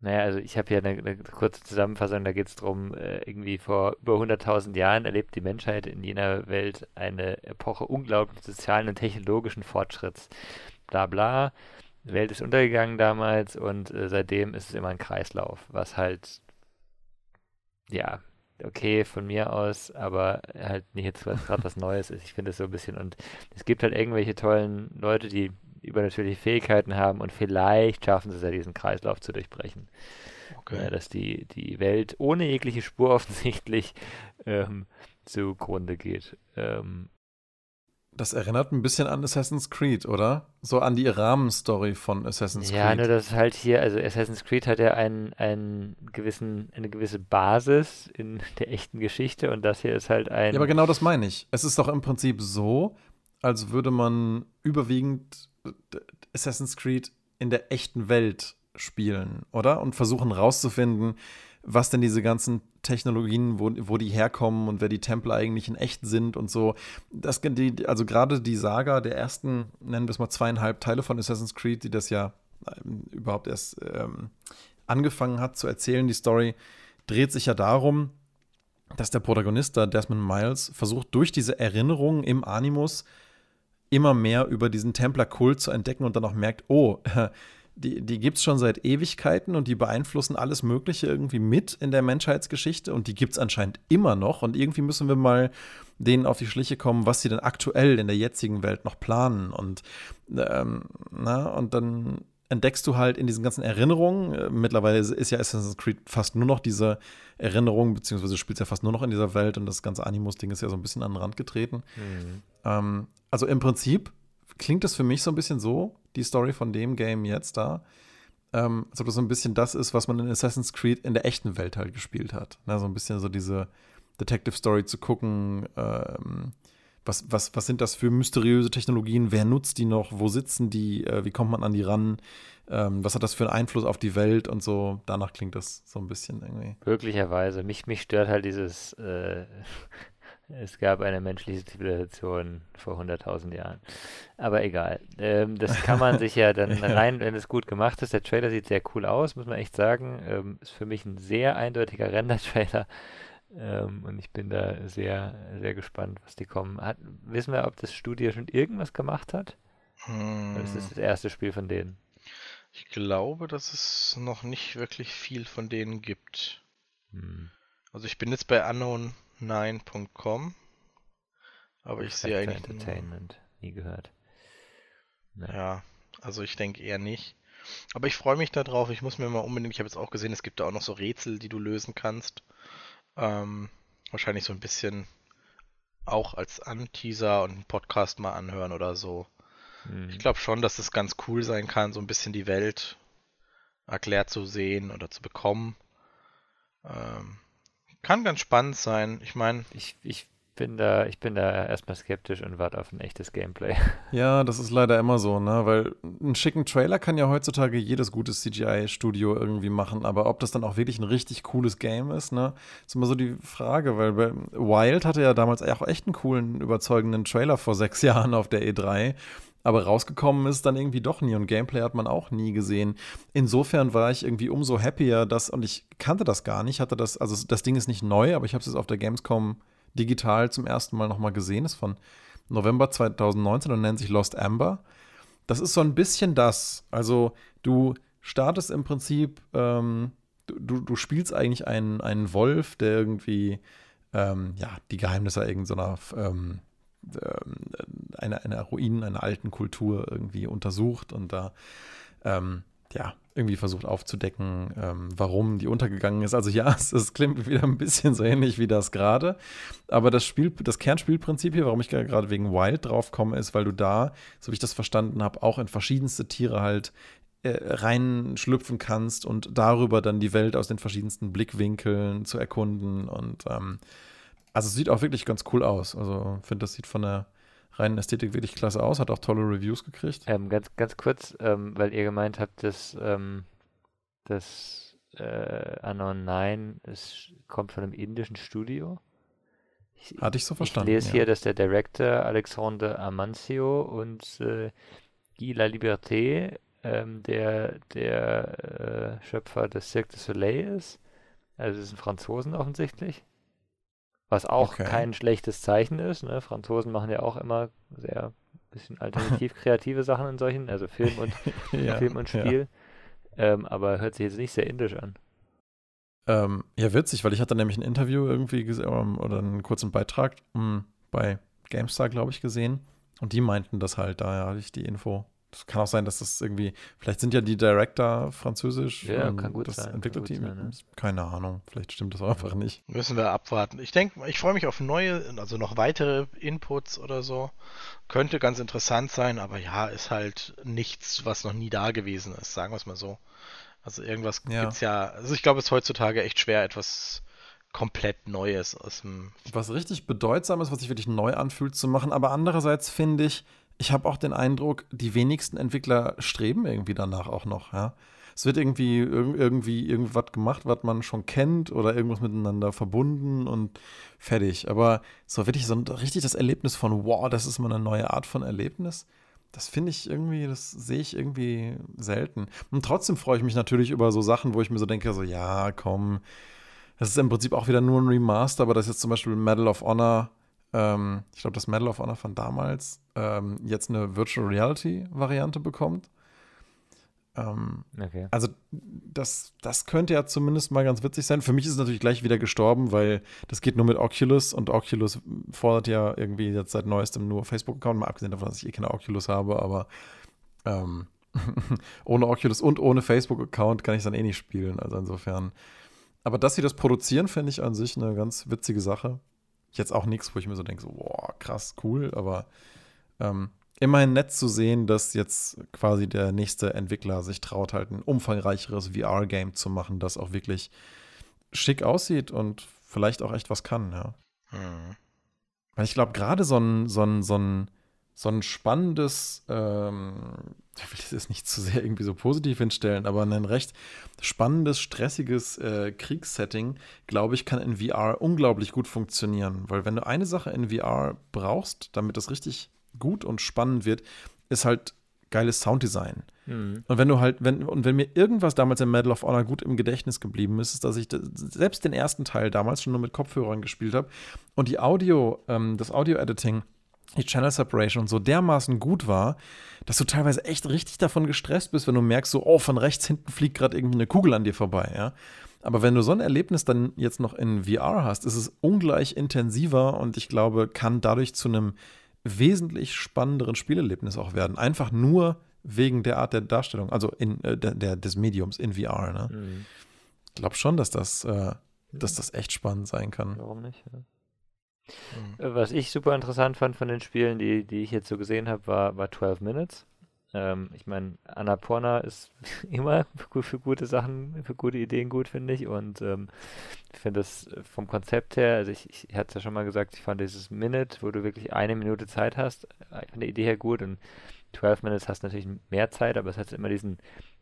[SPEAKER 2] Naja, also ich habe hier eine, eine, kurze Zusammenfassung, da geht es darum, äh, irgendwie vor über 100.000 Jahren erlebt die Menschheit in jener Welt eine Epoche unglaublichen sozialen und technologischen Fortschritts. Bla bla. Die Welt ist untergegangen damals und äh, seitdem ist es immer ein Kreislauf, was halt, ja, okay von mir aus, aber halt nicht jetzt was gerade was Neues ist. Ich finde es so ein bisschen und es gibt halt irgendwelche tollen Leute, die übernatürliche Fähigkeiten haben und vielleicht schaffen sie es ja, diesen Kreislauf zu durchbrechen. Okay. Ja, dass die, die Welt ohne jegliche Spur offensichtlich ähm, zugrunde geht. Ähm,
[SPEAKER 1] das erinnert ein bisschen an Assassin's Creed, oder? So an die Rahmenstory von Assassin's
[SPEAKER 2] ja,
[SPEAKER 1] Creed.
[SPEAKER 2] Ja, nur das halt hier, also Assassin's Creed hat ja einen, einen gewissen, eine gewisse Basis in der echten Geschichte und das hier ist halt ein.
[SPEAKER 1] Ja, aber genau das meine ich. Es ist doch im Prinzip so, als würde man überwiegend Assassin's Creed in der echten Welt spielen, oder? Und versuchen rauszufinden, was denn diese ganzen Technologien, wo, wo die herkommen und wer die Templer eigentlich in echt sind und so. Das, die, also gerade die Saga der ersten, nennen wir es mal zweieinhalb Teile von Assassin's Creed, die das ja ähm, überhaupt erst ähm, angefangen hat zu erzählen, die Story, dreht sich ja darum, dass der Protagonist da, Desmond Miles, versucht durch diese Erinnerungen im Animus immer mehr über diesen Templerkult zu entdecken und dann auch merkt, oh, die, die gibt es schon seit Ewigkeiten und die beeinflussen alles Mögliche irgendwie mit in der Menschheitsgeschichte und die gibt es anscheinend immer noch und irgendwie müssen wir mal denen auf die Schliche kommen, was sie denn aktuell in der jetzigen Welt noch planen und, ähm, na, und dann entdeckst du halt in diesen ganzen Erinnerungen, äh, mittlerweile ist ja Assassin's Creed fast nur noch diese Erinnerung, beziehungsweise spielt ja fast nur noch in dieser Welt und das ganze Animus-Ding ist ja so ein bisschen an den Rand getreten. Mhm. Ähm, also im Prinzip klingt das für mich so ein bisschen so, die Story von dem Game jetzt da, ähm, als ob das so ein bisschen das ist, was man in Assassin's Creed in der echten Welt halt gespielt hat. Ne? So ein bisschen so diese Detective Story zu gucken, ähm, was, was, was sind das für mysteriöse Technologien? Wer nutzt die noch? Wo sitzen die? Äh, wie kommt man an die ran? Ähm, was hat das für einen Einfluss auf die Welt und so? Danach klingt das so ein bisschen irgendwie.
[SPEAKER 2] Möglicherweise. Mich, mich stört halt dieses, äh, es gab eine menschliche Zivilisation vor 100.000 Jahren. Aber egal. Ähm, das kann man sich ja dann rein, wenn es gut gemacht ist. Der Trailer sieht sehr cool aus, muss man echt sagen. Ähm, ist für mich ein sehr eindeutiger Render-Trailer. Ähm, und ich bin da sehr, sehr gespannt, was die kommen. Hat, wissen wir, ob das Studio schon irgendwas gemacht hat? Hm. Das ist das erste Spiel von denen.
[SPEAKER 3] Ich glaube, dass es noch nicht wirklich viel von denen gibt. Hm. Also ich bin jetzt bei unknown9.com, aber ich sehe eigentlich
[SPEAKER 2] Entertainment nie gehört.
[SPEAKER 3] Nee. Ja, also ich denke eher nicht. Aber ich freue mich darauf. Ich muss mir mal unbedingt, ich habe jetzt auch gesehen, es gibt da auch noch so Rätsel, die du lösen kannst. Ähm, wahrscheinlich so ein bisschen auch als Anteaser und einen Podcast mal anhören oder so. Mhm. Ich glaube schon, dass es ganz cool sein kann, so ein bisschen die Welt erklärt zu sehen oder zu bekommen. Ähm, kann ganz spannend sein. Ich meine.
[SPEAKER 2] Ich, ich bin da, ich bin da erstmal skeptisch und warte auf ein echtes Gameplay.
[SPEAKER 1] Ja, das ist leider immer so, ne? Weil einen schicken Trailer kann ja heutzutage jedes gute CGI-Studio irgendwie machen, aber ob das dann auch wirklich ein richtig cooles Game ist, ne? Ist immer so die Frage, weil bei Wild hatte ja damals auch echt einen coolen, überzeugenden Trailer vor sechs Jahren auf der E3. Aber rausgekommen ist dann irgendwie doch nie und Gameplay hat man auch nie gesehen. Insofern war ich irgendwie umso happier, dass, und ich kannte das gar nicht, hatte das, also das Ding ist nicht neu, aber ich habe es jetzt auf der Gamescom digital zum ersten Mal nochmal gesehen. Ist von November 2019 und nennt sich Lost Amber. Das ist so ein bisschen das. Also du startest im Prinzip, ähm, du, du spielst eigentlich einen, einen Wolf, der irgendwie ähm, ja, die Geheimnisse irgendeiner ähm, ähm, einer, einer Ruinen, einer alten Kultur irgendwie untersucht und da ähm, ja, irgendwie versucht aufzudecken, ähm, warum die untergegangen ist. Also ja, es, es, klingt wieder ein bisschen so ähnlich wie das gerade. Aber das Spiel, das Kernspielprinzip hier, warum ich gerade wegen Wild drauf komme, ist, weil du da, so wie ich das verstanden habe, auch in verschiedenste Tiere halt äh, reinschlüpfen kannst und darüber dann die Welt aus den verschiedensten Blickwinkeln zu erkunden. Und ähm, also es sieht auch wirklich ganz cool aus. Also ich finde, das sieht von der reinen Ästhetik wirklich klasse aus, hat auch tolle Reviews gekriegt.
[SPEAKER 2] Ähm, ganz, ganz kurz, ähm, weil ihr gemeint habt, dass ähm, das äh, Anon 9 ist, kommt von einem indischen Studio.
[SPEAKER 1] Ich, Hatte ich so verstanden.
[SPEAKER 2] Ich lese ja. hier, dass der Director Alexandre Amancio und äh, Guy La Liberté, ähm, der, der äh, Schöpfer des Cirque du Soleil ist. Also es sind Franzosen offensichtlich. Was auch okay. kein schlechtes Zeichen ist. Ne? Franzosen machen ja auch immer sehr bisschen alternativ kreative Sachen in solchen, also Film und ja, Film und Spiel. Ja. Ähm, aber hört sich jetzt nicht sehr indisch an.
[SPEAKER 1] Ähm, ja, witzig, weil ich hatte nämlich ein Interview irgendwie gesehen ähm, oder einen kurzen Beitrag mh, hm, bei GameStar, glaube ich, gesehen. Und die meinten das halt, daher hatte ich die Info. Das kann auch sein, dass das irgendwie, vielleicht sind ja die Director französisch.
[SPEAKER 2] Ja, kann gut
[SPEAKER 1] das
[SPEAKER 2] sein.
[SPEAKER 1] Entwickelt die, ne? Keine Ahnung, vielleicht stimmt das auch einfach nicht.
[SPEAKER 3] Müssen wir abwarten. Ich denke, ich freue mich auf neue, also noch weitere Inputs oder so. Könnte ganz interessant sein, aber ja, ist halt nichts, was noch nie da gewesen ist, sagen wir es mal so. Also irgendwas ja. gibt's ja, also ich glaube, es ist heutzutage echt schwer, etwas komplett Neues aus dem.
[SPEAKER 1] Was richtig bedeutsam ist, was sich wirklich neu anfühlt zu machen, aber andererseits finde ich, ich habe auch den Eindruck, die wenigsten Entwickler streben irgendwie danach auch noch, ja. Es wird irgendwie irgendwie irgendwas gemacht, was man schon kennt oder irgendwas miteinander verbunden und fertig. Aber so wirklich so richtig das Erlebnis von, wow, das ist mal eine neue Art von Erlebnis, das finde ich irgendwie, das sehe ich irgendwie selten. Und trotzdem freue ich mich natürlich über so Sachen, wo ich mir so denke, so, ja, komm, das ist im Prinzip auch wieder nur ein Remaster, aber das ist jetzt zum Beispiel Medal of Honor ähm, ich glaube, das Medal of Honor von damals ähm, jetzt eine Virtual Reality Variante bekommt. Ähm, okay. Also das, das könnte ja zumindest mal ganz witzig sein. Für mich ist es natürlich gleich wieder gestorben, weil das geht nur mit Oculus und Oculus fordert ja irgendwie jetzt seit neuestem nur Facebook-Account, mal abgesehen davon, dass ich eh keine Oculus habe, aber ähm, ohne Oculus und ohne Facebook-Account kann ich dann eh nicht spielen. Also insofern. Aber dass sie das produzieren, finde ich an sich eine ganz witzige Sache jetzt auch nichts, wo ich mir so denke, so, boah, krass, cool, aber ähm, immerhin nett zu sehen, dass jetzt quasi der nächste Entwickler sich traut, halt ein umfangreicheres VR-Game zu machen, das auch wirklich schick aussieht und vielleicht auch echt was kann, ja. Mhm. Weil ich glaube, gerade so ein, so ein, so ein so ein spannendes, ähm, ich will das jetzt nicht zu sehr irgendwie so positiv hinstellen, aber ein recht spannendes, stressiges äh, Kriegssetting, glaube ich, kann in VR unglaublich gut funktionieren. Weil wenn du eine Sache in VR brauchst, damit das richtig gut und spannend wird, ist halt geiles Sounddesign. Mhm. Und wenn du halt, wenn, und wenn mir irgendwas damals im Medal of Honor gut im Gedächtnis geblieben ist, ist, dass ich selbst den ersten Teil damals schon nur mit Kopfhörern gespielt habe und die Audio, ähm, das Audio-Editing die Channel Separation und so dermaßen gut war, dass du teilweise echt richtig davon gestresst bist, wenn du merkst, so, oh, von rechts hinten fliegt gerade irgendwie eine Kugel an dir vorbei, ja. Aber wenn du so ein Erlebnis dann jetzt noch in VR hast, ist es ungleich intensiver und ich glaube, kann dadurch zu einem wesentlich spannenderen Spielerlebnis auch werden. Einfach nur wegen der Art der Darstellung, also in, äh, der, der, des Mediums in VR. Ne? Mhm. Ich glaube schon, dass das, äh, dass das echt spannend sein kann.
[SPEAKER 2] Warum nicht? Ja. Mhm. Äh, was ich super interessant fand von den Spielen, die, die ich jetzt so gesehen habe, war, war 12 Minutes. Ähm, ich meine, Annapurna ist immer für, für, gute Sachen, für gute Ideen gut, finde ich. Und ähm, ich finde das vom Konzept her, also ich, ich hatte es ja schon mal gesagt, ich fand dieses Minute, wo du wirklich eine Minute Zeit hast, äh, von der Idee her gut. Und 12 Minutes hast natürlich mehr Zeit, aber es hat immer diesen,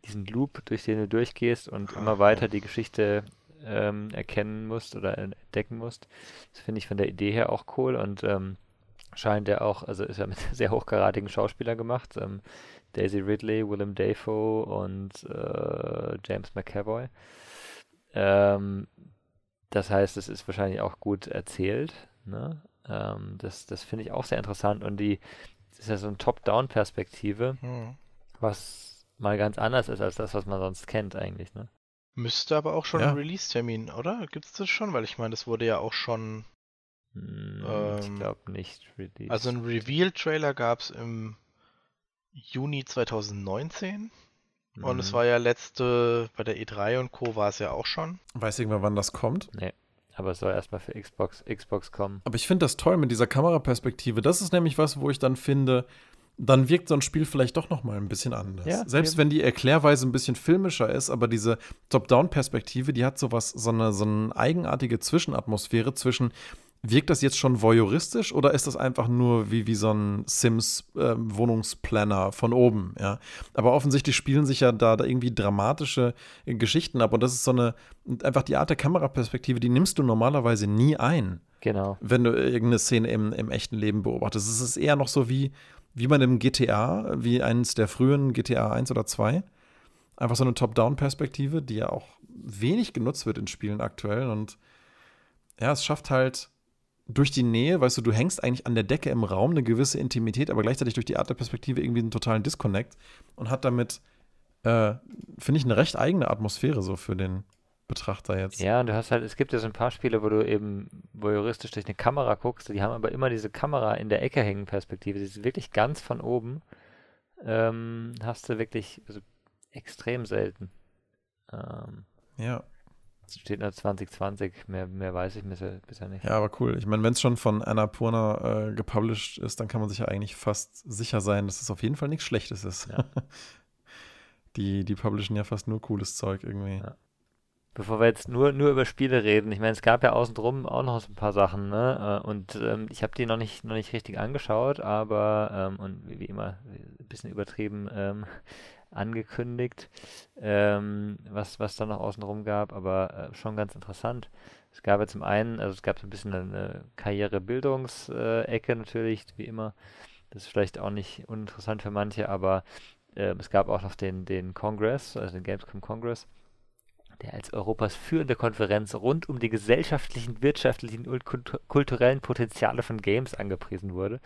[SPEAKER 2] diesen Loop, durch den du durchgehst und immer weiter die Geschichte ähm, erkennen musst oder entdecken musst. Das finde ich von der Idee her auch cool und ähm, scheint ja auch, also ist ja mit sehr hochkaratigen Schauspielern gemacht. Ähm, Daisy Ridley, Willem Dafoe und äh, James McAvoy. Ähm, das heißt, es ist wahrscheinlich auch gut erzählt. Ne? Ähm, das das finde ich auch sehr interessant und die das ist ja so eine Top-Down-Perspektive,
[SPEAKER 3] Hm.
[SPEAKER 2] was mal ganz anders ist als das, was man sonst kennt eigentlich. Ne?
[SPEAKER 3] Müsste aber auch schon
[SPEAKER 1] Ja.
[SPEAKER 3] ein Release-Termin, oder? Gibt's das schon? Weil ich meine, das wurde ja auch schon.
[SPEAKER 2] Hm, ich
[SPEAKER 3] Ähm,
[SPEAKER 2] glaube nicht. Release.
[SPEAKER 3] Also ein Reveal-Trailer gab's im Juni 2019. Und es
[SPEAKER 2] Mhm.
[SPEAKER 3] war ja letzte, bei der E3 und Co. war es ja auch schon.
[SPEAKER 1] Weiß irgendwann, wann das kommt?
[SPEAKER 2] Nee, aber es soll erstmal für Xbox, Xbox kommen.
[SPEAKER 1] Aber ich finde das toll mit dieser Kameraperspektive. Das ist nämlich was, wo ich dann finde, dann wirkt so ein Spiel vielleicht doch noch mal ein bisschen anders.
[SPEAKER 2] Ja,
[SPEAKER 1] Selbst
[SPEAKER 2] eben.
[SPEAKER 1] wenn die Erklärweise ein bisschen filmischer ist, aber diese Top-Down-Perspektive, die hat sowas, so eine, so eine eigenartige Zwischenatmosphäre zwischen Wirkt das jetzt schon voyeuristisch oder ist das einfach nur wie, wie so ein Sims-Wohnungsplanner von oben? Ja? Aber offensichtlich spielen sich ja da, da irgendwie dramatische äh, Geschichten ab und das ist so eine, einfach die Art der Kameraperspektive, die nimmst du normalerweise nie ein
[SPEAKER 2] Genau.
[SPEAKER 1] wenn du irgendeine Szene im, im echten Leben beobachtest. Es ist eher noch so wie, wie man im GTA, wie eines der frühen GTA 1 oder 2. Einfach so eine Top-Down-Perspektive, die ja auch wenig genutzt wird in Spielen aktuell. Und ja, es schafft halt durch die Nähe, weißt du, du hängst eigentlich an der Decke im Raum eine gewisse Intimität, aber gleichzeitig durch die Art der Perspektive irgendwie einen totalen Disconnect und hat damit, äh, finde ich, eine recht eigene Atmosphäre so für den Betrachter jetzt.
[SPEAKER 2] Ja, und du hast halt, es gibt ja so ein paar Spiele, wo du eben voyeuristisch durch eine Kamera guckst, die haben aber immer diese Kamera in der Ecke hängen Perspektive, die ist wirklich ganz von oben. Ähm, hast du wirklich also extrem selten. Ähm,
[SPEAKER 1] ja.
[SPEAKER 2] es steht nur 2020, mehr, mehr weiß ich bisher, bisher nicht.
[SPEAKER 1] Ja, aber cool. Ich meine, wenn es schon von Annapurna äh, gepublished ist, dann kann man sich ja eigentlich fast sicher sein, dass es auf jeden Fall nichts Schlechtes ist.
[SPEAKER 2] Ja.
[SPEAKER 1] die, die publishen ja fast nur cooles Zeug irgendwie.
[SPEAKER 2] Ja. Bevor wir jetzt nur, nur über Spiele reden, ich meine, es gab ja außen drum auch noch so ein paar Sachen, ne? Äh, Und ähm, ich habe die noch nicht, noch nicht richtig angeschaut, aber, ähm, und wie, immer, ein bisschen übertrieben ähm, angekündigt, ähm, was, was da noch außen drum gab, aber äh, schon ganz interessant. Es gab ja zum einen, also es gab so ein bisschen eine Karrierebildungsecke natürlich, wie immer. Das ist vielleicht auch nicht uninteressant für manche, aber äh, es gab auch noch den, den Congress, also den Gamescom Congress der als Europas führende Konferenz rund um die gesellschaftlichen, wirtschaftlichen und kultu- kulturellen Potenziale von Games angepriesen wurde.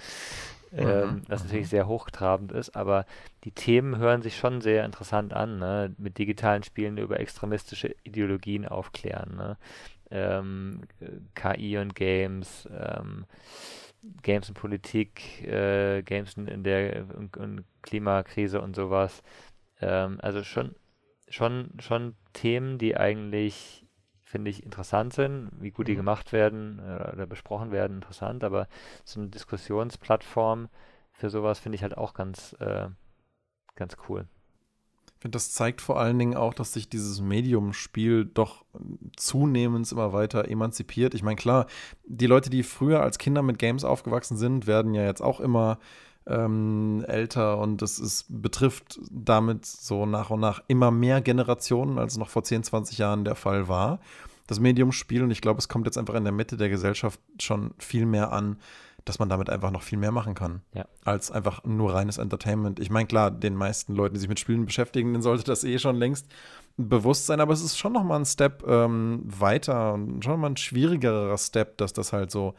[SPEAKER 2] Ähm, was natürlich sehr hochtrabend ist, aber die Themen hören sich schon sehr interessant an, ne? Mit digitalen Spielen über extremistische Ideologien aufklären, ne? Ähm, äh, KI und Games, ähm, Games und Politik, äh, Games in, in der und, und Klimakrise und sowas. Ähm, also schon schon, schon Themen, die eigentlich, finde ich, interessant sind. Wie gut die
[SPEAKER 1] Mhm.
[SPEAKER 2] gemacht werden äh, oder besprochen werden, interessant. Aber so eine Diskussionsplattform für sowas finde ich halt auch ganz, äh, ganz cool.
[SPEAKER 1] Ich finde, das zeigt vor allen Dingen auch, dass sich dieses Medium-Spiel doch zunehmend immer weiter emanzipiert. Ich meine, klar, die Leute, die früher als Kinder mit Games aufgewachsen sind, werden ja jetzt auch immer ähm, älter und es ist, betrifft damit so nach und nach immer mehr Generationen, als es noch vor 10, 20 Jahren der Fall war. Das Medium-Spiel und ich glaube, es kommt jetzt einfach in der Mitte der Gesellschaft schon viel mehr an, dass man damit einfach noch viel mehr machen kann,
[SPEAKER 2] Ja.
[SPEAKER 1] als einfach nur reines Entertainment. Ich meine, klar, den meisten Leuten, die sich mit Spielen beschäftigen, denen sollte das eh schon längst bewusst sein, aber es ist schon noch mal ein Step ähm, weiter und schon mal ein schwierigerer Step, dass das halt so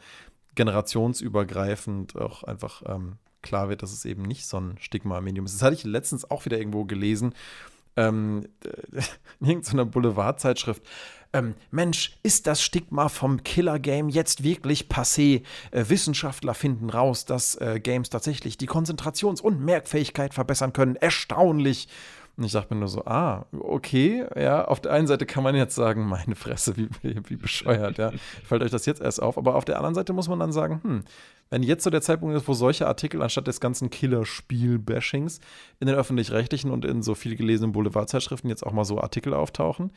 [SPEAKER 1] generationsübergreifend auch einfach ähm, klar wird, dass es eben nicht so ein Stigma-Medium ist. Das hatte ich letztens auch wieder irgendwo gelesen, ähm, in irgendeiner Boulevardzeitschrift. Ähm, Mensch, ist das Stigma vom Killer-Game jetzt wirklich passé? Äh, Wissenschaftler finden raus, dass äh, Games tatsächlich die Konzentrations- und Merkfähigkeit verbessern können. Erstaunlich. Und ich dachte mir nur so, ah, okay, ja, auf der einen Seite kann man jetzt sagen, meine Fresse, wie, wie, bescheuert, ja. Fällt euch das jetzt erst auf, aber auf der anderen Seite muss man dann sagen, hm, wenn jetzt so der Zeitpunkt ist, wo solche Artikel anstatt des ganzen Killerspiel-Bashings in den öffentlich-rechtlichen und in so viel gelesenen Boulevardzeitschriften jetzt auch mal so Artikel auftauchen,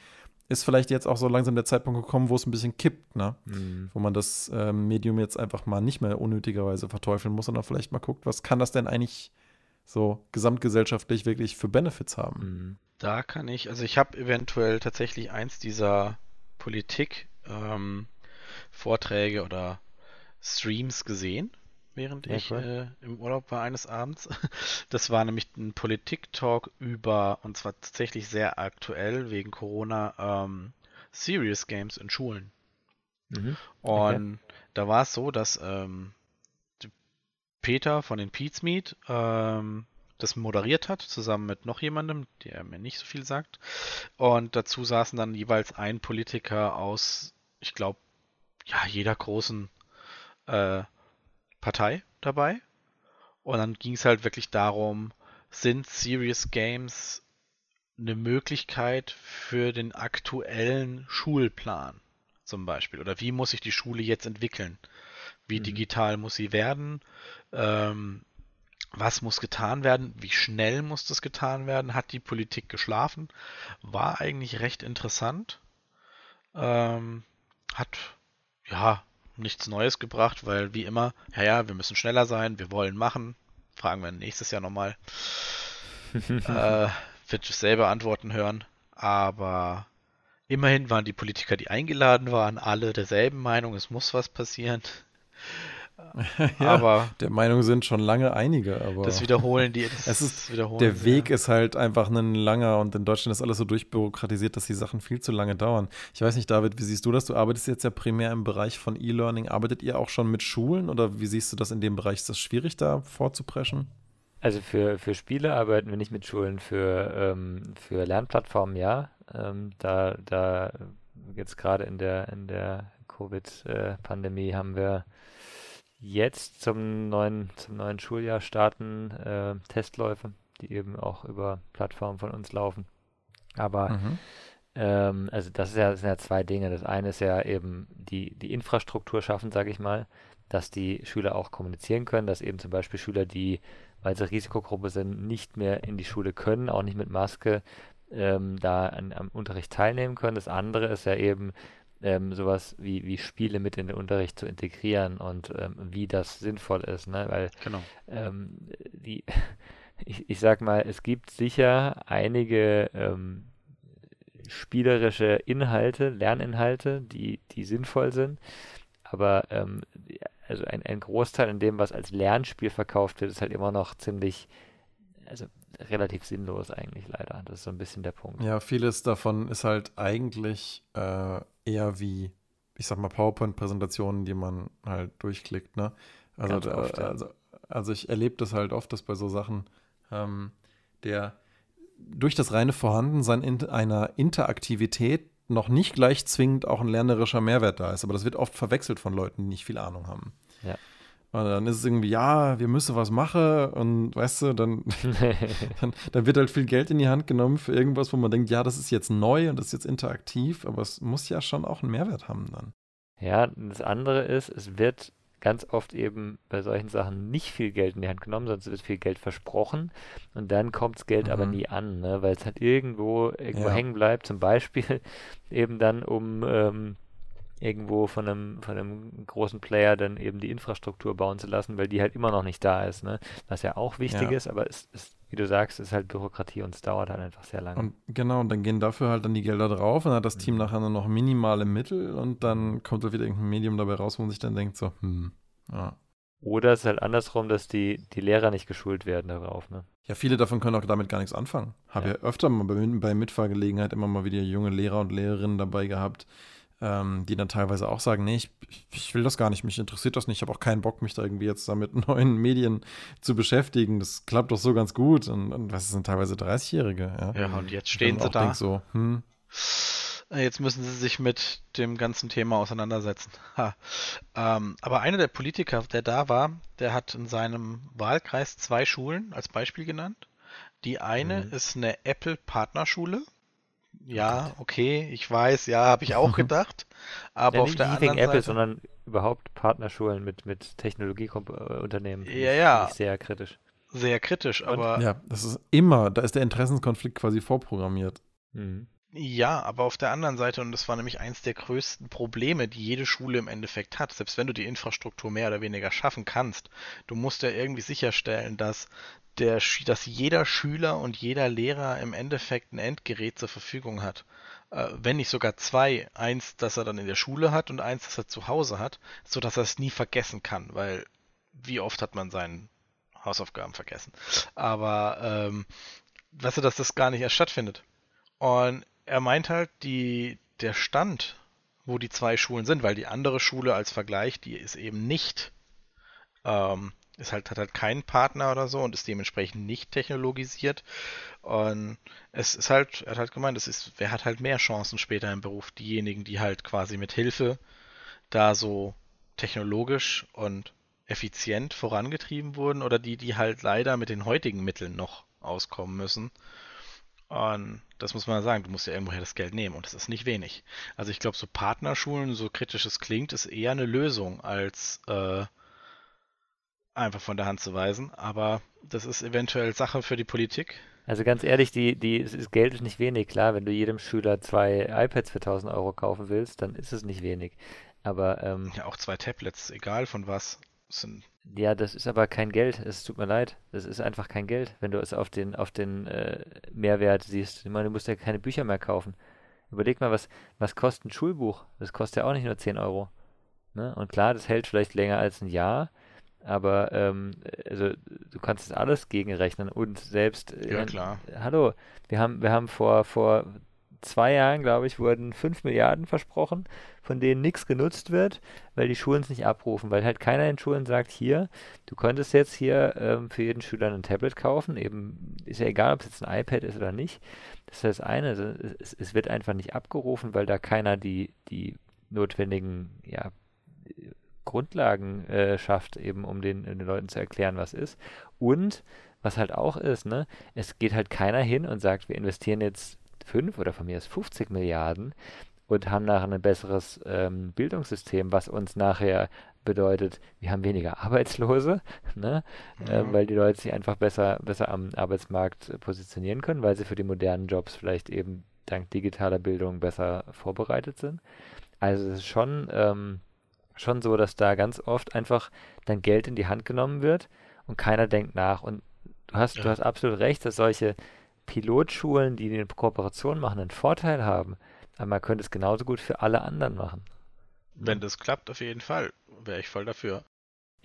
[SPEAKER 1] ist vielleicht jetzt auch so langsam der Zeitpunkt gekommen, wo es ein bisschen kippt, ne?
[SPEAKER 2] Mhm.
[SPEAKER 1] Wo man das ähm, Medium jetzt einfach mal nicht mehr unnötigerweise verteufeln muss, sondern vielleicht mal guckt, was kann das denn eigentlich so gesamtgesellschaftlich wirklich für Benefits haben?
[SPEAKER 2] Mhm.
[SPEAKER 3] Da kann ich, also ich habe eventuell tatsächlich eins dieser Politik ähm, Vorträge oder Streams gesehen, während
[SPEAKER 2] Ja,
[SPEAKER 3] ich äh, im Urlaub war eines Abends. Das war nämlich ein Politik-Talk über, und zwar tatsächlich sehr aktuell wegen Corona, ähm, Serious Games in Schulen. Mhm. Und okay. da war es so, dass ähm, Peter von den Pete's Meet ähm, das moderiert hat, zusammen mit noch jemandem, der mir nicht so viel sagt. Und dazu saßen dann jeweils ein Politiker aus, ich glaube, ja, jeder großen äh, Partei dabei. Und dann ging es halt wirklich darum, sind Serious Games eine Möglichkeit für den aktuellen Schulplan zum Beispiel? Oder wie muss sich die Schule jetzt entwickeln? Wie mhm. digital muss sie werden? Ähm, was muss getan werden? Wie schnell muss das getan werden? Hat die Politik geschlafen? War eigentlich recht interessant. Ähm, hat ja nichts Neues gebracht, weil wie immer, ja, ja, wir müssen schneller sein, wir wollen machen. Fragen wir nächstes Jahr nochmal. äh, wird dasselbe Antworten hören. Aber immerhin waren die Politiker, die eingeladen waren, alle derselben Meinung, es muss was passieren.
[SPEAKER 1] ja, aber der Meinung sind schon lange einige, aber
[SPEAKER 3] das wiederholen die. Das
[SPEAKER 1] es ist der sie, Weg ja. ist halt einfach ein langer und in Deutschland ist alles so durchbürokratisiert, dass die Sachen viel zu lange dauern. Ich weiß nicht, David, wie siehst du das? Du arbeitest jetzt ja primär im Bereich von E-Learning. Arbeitet ihr auch schon mit Schulen oder wie siehst du das in dem Bereich? Ist das schwierig da vorzupreschen?
[SPEAKER 2] Also für, für Spiele arbeiten wir nicht mit Schulen, für, ähm, für Lernplattformen ja. Ähm, da da jetzt gerade in der in der Covid-Pandemie haben wir jetzt zum neuen, zum neuen Schuljahr starten äh, Testläufe, die eben auch über Plattformen von uns laufen. Aber mhm. ähm, also das, ist ja, das sind ja zwei Dinge. Das eine ist ja eben die, die Infrastruktur schaffen, sage ich mal, dass die Schüler auch kommunizieren können, dass eben zum Beispiel Schüler, die, weil sie Risikogruppe sind, nicht mehr in die Schule können, auch nicht mit Maske, ähm, da an, am Unterricht teilnehmen können. Das andere ist ja eben, ähm, sowas wie, wie Spiele mit in den Unterricht zu integrieren und ähm, wie das sinnvoll ist, ne? Weil
[SPEAKER 3] genau.
[SPEAKER 2] ähm, die, ich, ich sag mal, es gibt sicher einige ähm, spielerische Inhalte, Lerninhalte, die, die sinnvoll sind, aber ähm, also ein, ein Großteil in dem, was als Lernspiel verkauft wird, ist halt immer noch ziemlich, also relativ sinnlos eigentlich leider. Das ist so ein bisschen der Punkt.
[SPEAKER 1] Ja, vieles davon ist halt eigentlich äh, eher wie, ich sag mal, PowerPoint-Präsentationen, die man halt durchklickt, ne? Also, da, oft, ja. also, also, ich erlebe das halt oft, dass bei so Sachen ähm, der durch das reine Vorhandensein in einer Interaktivität noch nicht gleich zwingend auch ein lernerischer Mehrwert da ist. Aber das wird oft verwechselt von Leuten, die nicht viel Ahnung haben.
[SPEAKER 2] Ja.
[SPEAKER 1] Und dann ist es irgendwie, ja, wir müssen was machen und weißt du, dann, dann, dann, wird halt viel Geld in die Hand genommen für irgendwas, wo man denkt, ja, das ist jetzt neu und das ist jetzt interaktiv, aber es muss ja schon auch einen Mehrwert haben dann.
[SPEAKER 2] Ja, das andere ist, es wird ganz oft eben bei solchen Sachen nicht viel Geld in die Hand genommen, sonst wird viel Geld versprochen und dann kommt das Geld mhm. aber nie an, ne? weil es halt irgendwo, irgendwo ja. hängen bleibt, zum Beispiel eben dann um ähm, irgendwo von einem, von einem großen Player dann eben die Infrastruktur bauen zu lassen, weil die halt immer noch nicht da ist, ne? Was ja auch wichtig ja. ist, aber es ist, wie du sagst, ist halt Bürokratie und es dauert halt einfach sehr lange.
[SPEAKER 1] Und genau, und dann gehen dafür halt dann die Gelder drauf und dann hat das Team mhm. nachher nur noch minimale Mittel und dann kommt halt wieder irgendein Medium dabei raus, wo man sich dann denkt, so, hm, ja.
[SPEAKER 2] Oder es ist halt andersrum, dass die, die Lehrer nicht geschult werden darauf, ne?
[SPEAKER 1] Ja, viele davon können auch damit gar nichts anfangen. Habe ja. ja öfter mal bei, bei Mitfahrgelegenheit immer mal wieder junge Lehrer und Lehrerinnen dabei gehabt, ähm, die dann teilweise auch sagen, nee, ich, ich will das gar nicht, mich interessiert das nicht, ich habe auch keinen Bock, mich da irgendwie jetzt da mit neuen Medien zu beschäftigen. Das klappt doch so ganz gut. Und, und was sind teilweise 30-Jährige, ja.
[SPEAKER 3] Ja, und jetzt stehen sie da.
[SPEAKER 1] So, hm.
[SPEAKER 3] Äh, jetzt müssen sie sich mit dem ganzen Thema auseinandersetzen. Ähm, aber einer der Politiker, der da war, der hat in seinem Wahlkreis zwei Schulen als Beispiel genannt. Die eine mhm. ist eine Apple-Partnerschule ja, okay, ich weiß, ja, habe ich auch gedacht. Aber ja, auf der anderen
[SPEAKER 2] Apple,
[SPEAKER 3] Seite,
[SPEAKER 2] sondern überhaupt Partnerschulen mit, mit Technologieunternehmen.
[SPEAKER 3] Ja, ja.
[SPEAKER 2] Sehr kritisch.
[SPEAKER 3] Sehr kritisch, aber.
[SPEAKER 1] Ja, das ist immer, da ist der Interessenskonflikt quasi vorprogrammiert.
[SPEAKER 3] Mhm. Ja, aber auf der anderen Seite, und das war nämlich eins der größten Probleme, die jede Schule im Endeffekt hat, selbst wenn du die Infrastruktur mehr oder weniger schaffen kannst, du musst ja irgendwie sicherstellen, dass der, dass jeder Schüler und jeder Lehrer im Endeffekt ein Endgerät zur Verfügung hat. Äh, wenn nicht sogar zwei. Eins, das er dann in der Schule hat und eins, das er zu Hause hat, so dass er es nie vergessen kann, weil wie oft hat man seinen Hausaufgaben vergessen. Aber ähm, weißt du, dass das gar nicht erst stattfindet. Und er meint halt, die, der Stand wo die zwei Schulen sind, weil die andere Schule als Vergleich, die ist eben nicht, ähm, ist halt, hat halt keinen Partner oder so und ist dementsprechend nicht technologisiert. Und es ist halt, er hat halt gemeint, es ist, wer hat halt mehr Chancen später im Beruf? Diejenigen, die halt quasi mit Hilfe da so technologisch und effizient vorangetrieben wurden oder die, die halt leider mit den heutigen Mitteln noch auskommen müssen. Und das muss man sagen, du musst ja irgendwoher das Geld nehmen und das ist nicht wenig. Also ich glaube, so Partnerschulen, so kritisch es klingt, ist eher eine Lösung als äh, einfach von der Hand zu weisen. Aber das ist eventuell Sache für die Politik.
[SPEAKER 2] Also ganz ehrlich, die, die, das Geld ist nicht wenig. Klar, wenn du jedem Schüler zwei iPads für 1000 Euro kaufen willst, dann ist es nicht wenig. Aber ähm,
[SPEAKER 3] ja, auch zwei Tablets, egal von was.
[SPEAKER 2] Sind ja, das ist aber kein Geld. Es tut mir leid. Das ist einfach kein Geld, wenn du es auf den, auf den äh, Mehrwert siehst. Ich meine, du musst ja keine Bücher mehr kaufen. Überleg mal, was, was kostet ein Schulbuch? Das kostet ja auch nicht nur 10 Euro. Ne? Und klar, das hält vielleicht länger als ein Jahr, aber ähm, also, du kannst das alles gegenrechnen und selbst.
[SPEAKER 3] Äh, ja, klar.
[SPEAKER 2] Hallo, wir haben, wir haben vor, vor zwei Jahren, glaube ich, wurden 5 Milliarden versprochen, von denen nichts genutzt wird, weil die Schulen es nicht abrufen, weil halt keiner in Schulen sagt, hier, du könntest jetzt hier ähm, für jeden Schüler ein Tablet kaufen, eben ist ja egal, ob es jetzt ein iPad ist oder nicht. Das ist das eine, also es, es wird einfach nicht abgerufen, weil da keiner die, die notwendigen, ja, Grundlagen äh, schafft, eben um den, den Leuten zu erklären, was ist. Und was halt auch ist, ne, es geht halt keiner hin und sagt, wir investieren jetzt 5 oder von mir aus 50 Milliarden und haben nachher ein besseres ähm, Bildungssystem, was uns nachher bedeutet, wir haben weniger Arbeitslose, ne? Mhm. Äh, weil die Leute sich einfach besser, besser am Arbeitsmarkt positionieren können, weil sie für die modernen Jobs vielleicht eben dank digitaler Bildung besser vorbereitet sind. Also es ist schon, ähm, schon so, dass da ganz oft einfach dann Geld in die Hand genommen wird und keiner denkt nach. Und du hast, ja. du hast absolut recht, dass solche Pilotschulen, die eine Kooperation machen, einen Vorteil haben, aber man könnte es genauso gut für alle anderen machen.
[SPEAKER 3] Wenn das klappt, auf jeden Fall. Wäre ich voll dafür.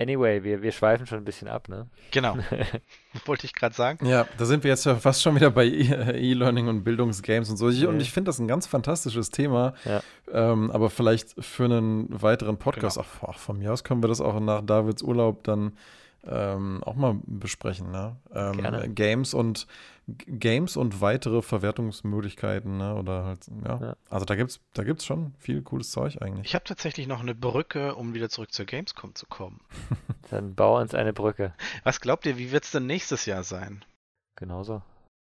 [SPEAKER 2] Anyway, wir, wir schweifen schon ein bisschen ab, ne?
[SPEAKER 3] Genau. Wollte ich gerade sagen.
[SPEAKER 1] Ja, da sind wir jetzt ja fast schon wieder bei e-, E-Learning und Bildungsgames und so. Ich, Und ich finde das ein ganz fantastisches Thema. Ja. Ähm, aber vielleicht für einen weiteren Podcast, genau. ach, von mir aus können wir das auch nach Davids Urlaub dann ähm, auch mal besprechen. Ne? Ähm, Games und Games und weitere Verwertungsmöglichkeiten, ne? Oder halt, ja. ja. Also da gibt's, da gibt's schon viel cooles Zeug eigentlich.
[SPEAKER 3] Ich habe tatsächlich noch eine Brücke, um wieder zurück zur Gamescom zu kommen.
[SPEAKER 2] Dann bau uns eine Brücke.
[SPEAKER 3] Was glaubt ihr, wie wird's denn nächstes Jahr sein?
[SPEAKER 2] Genauso.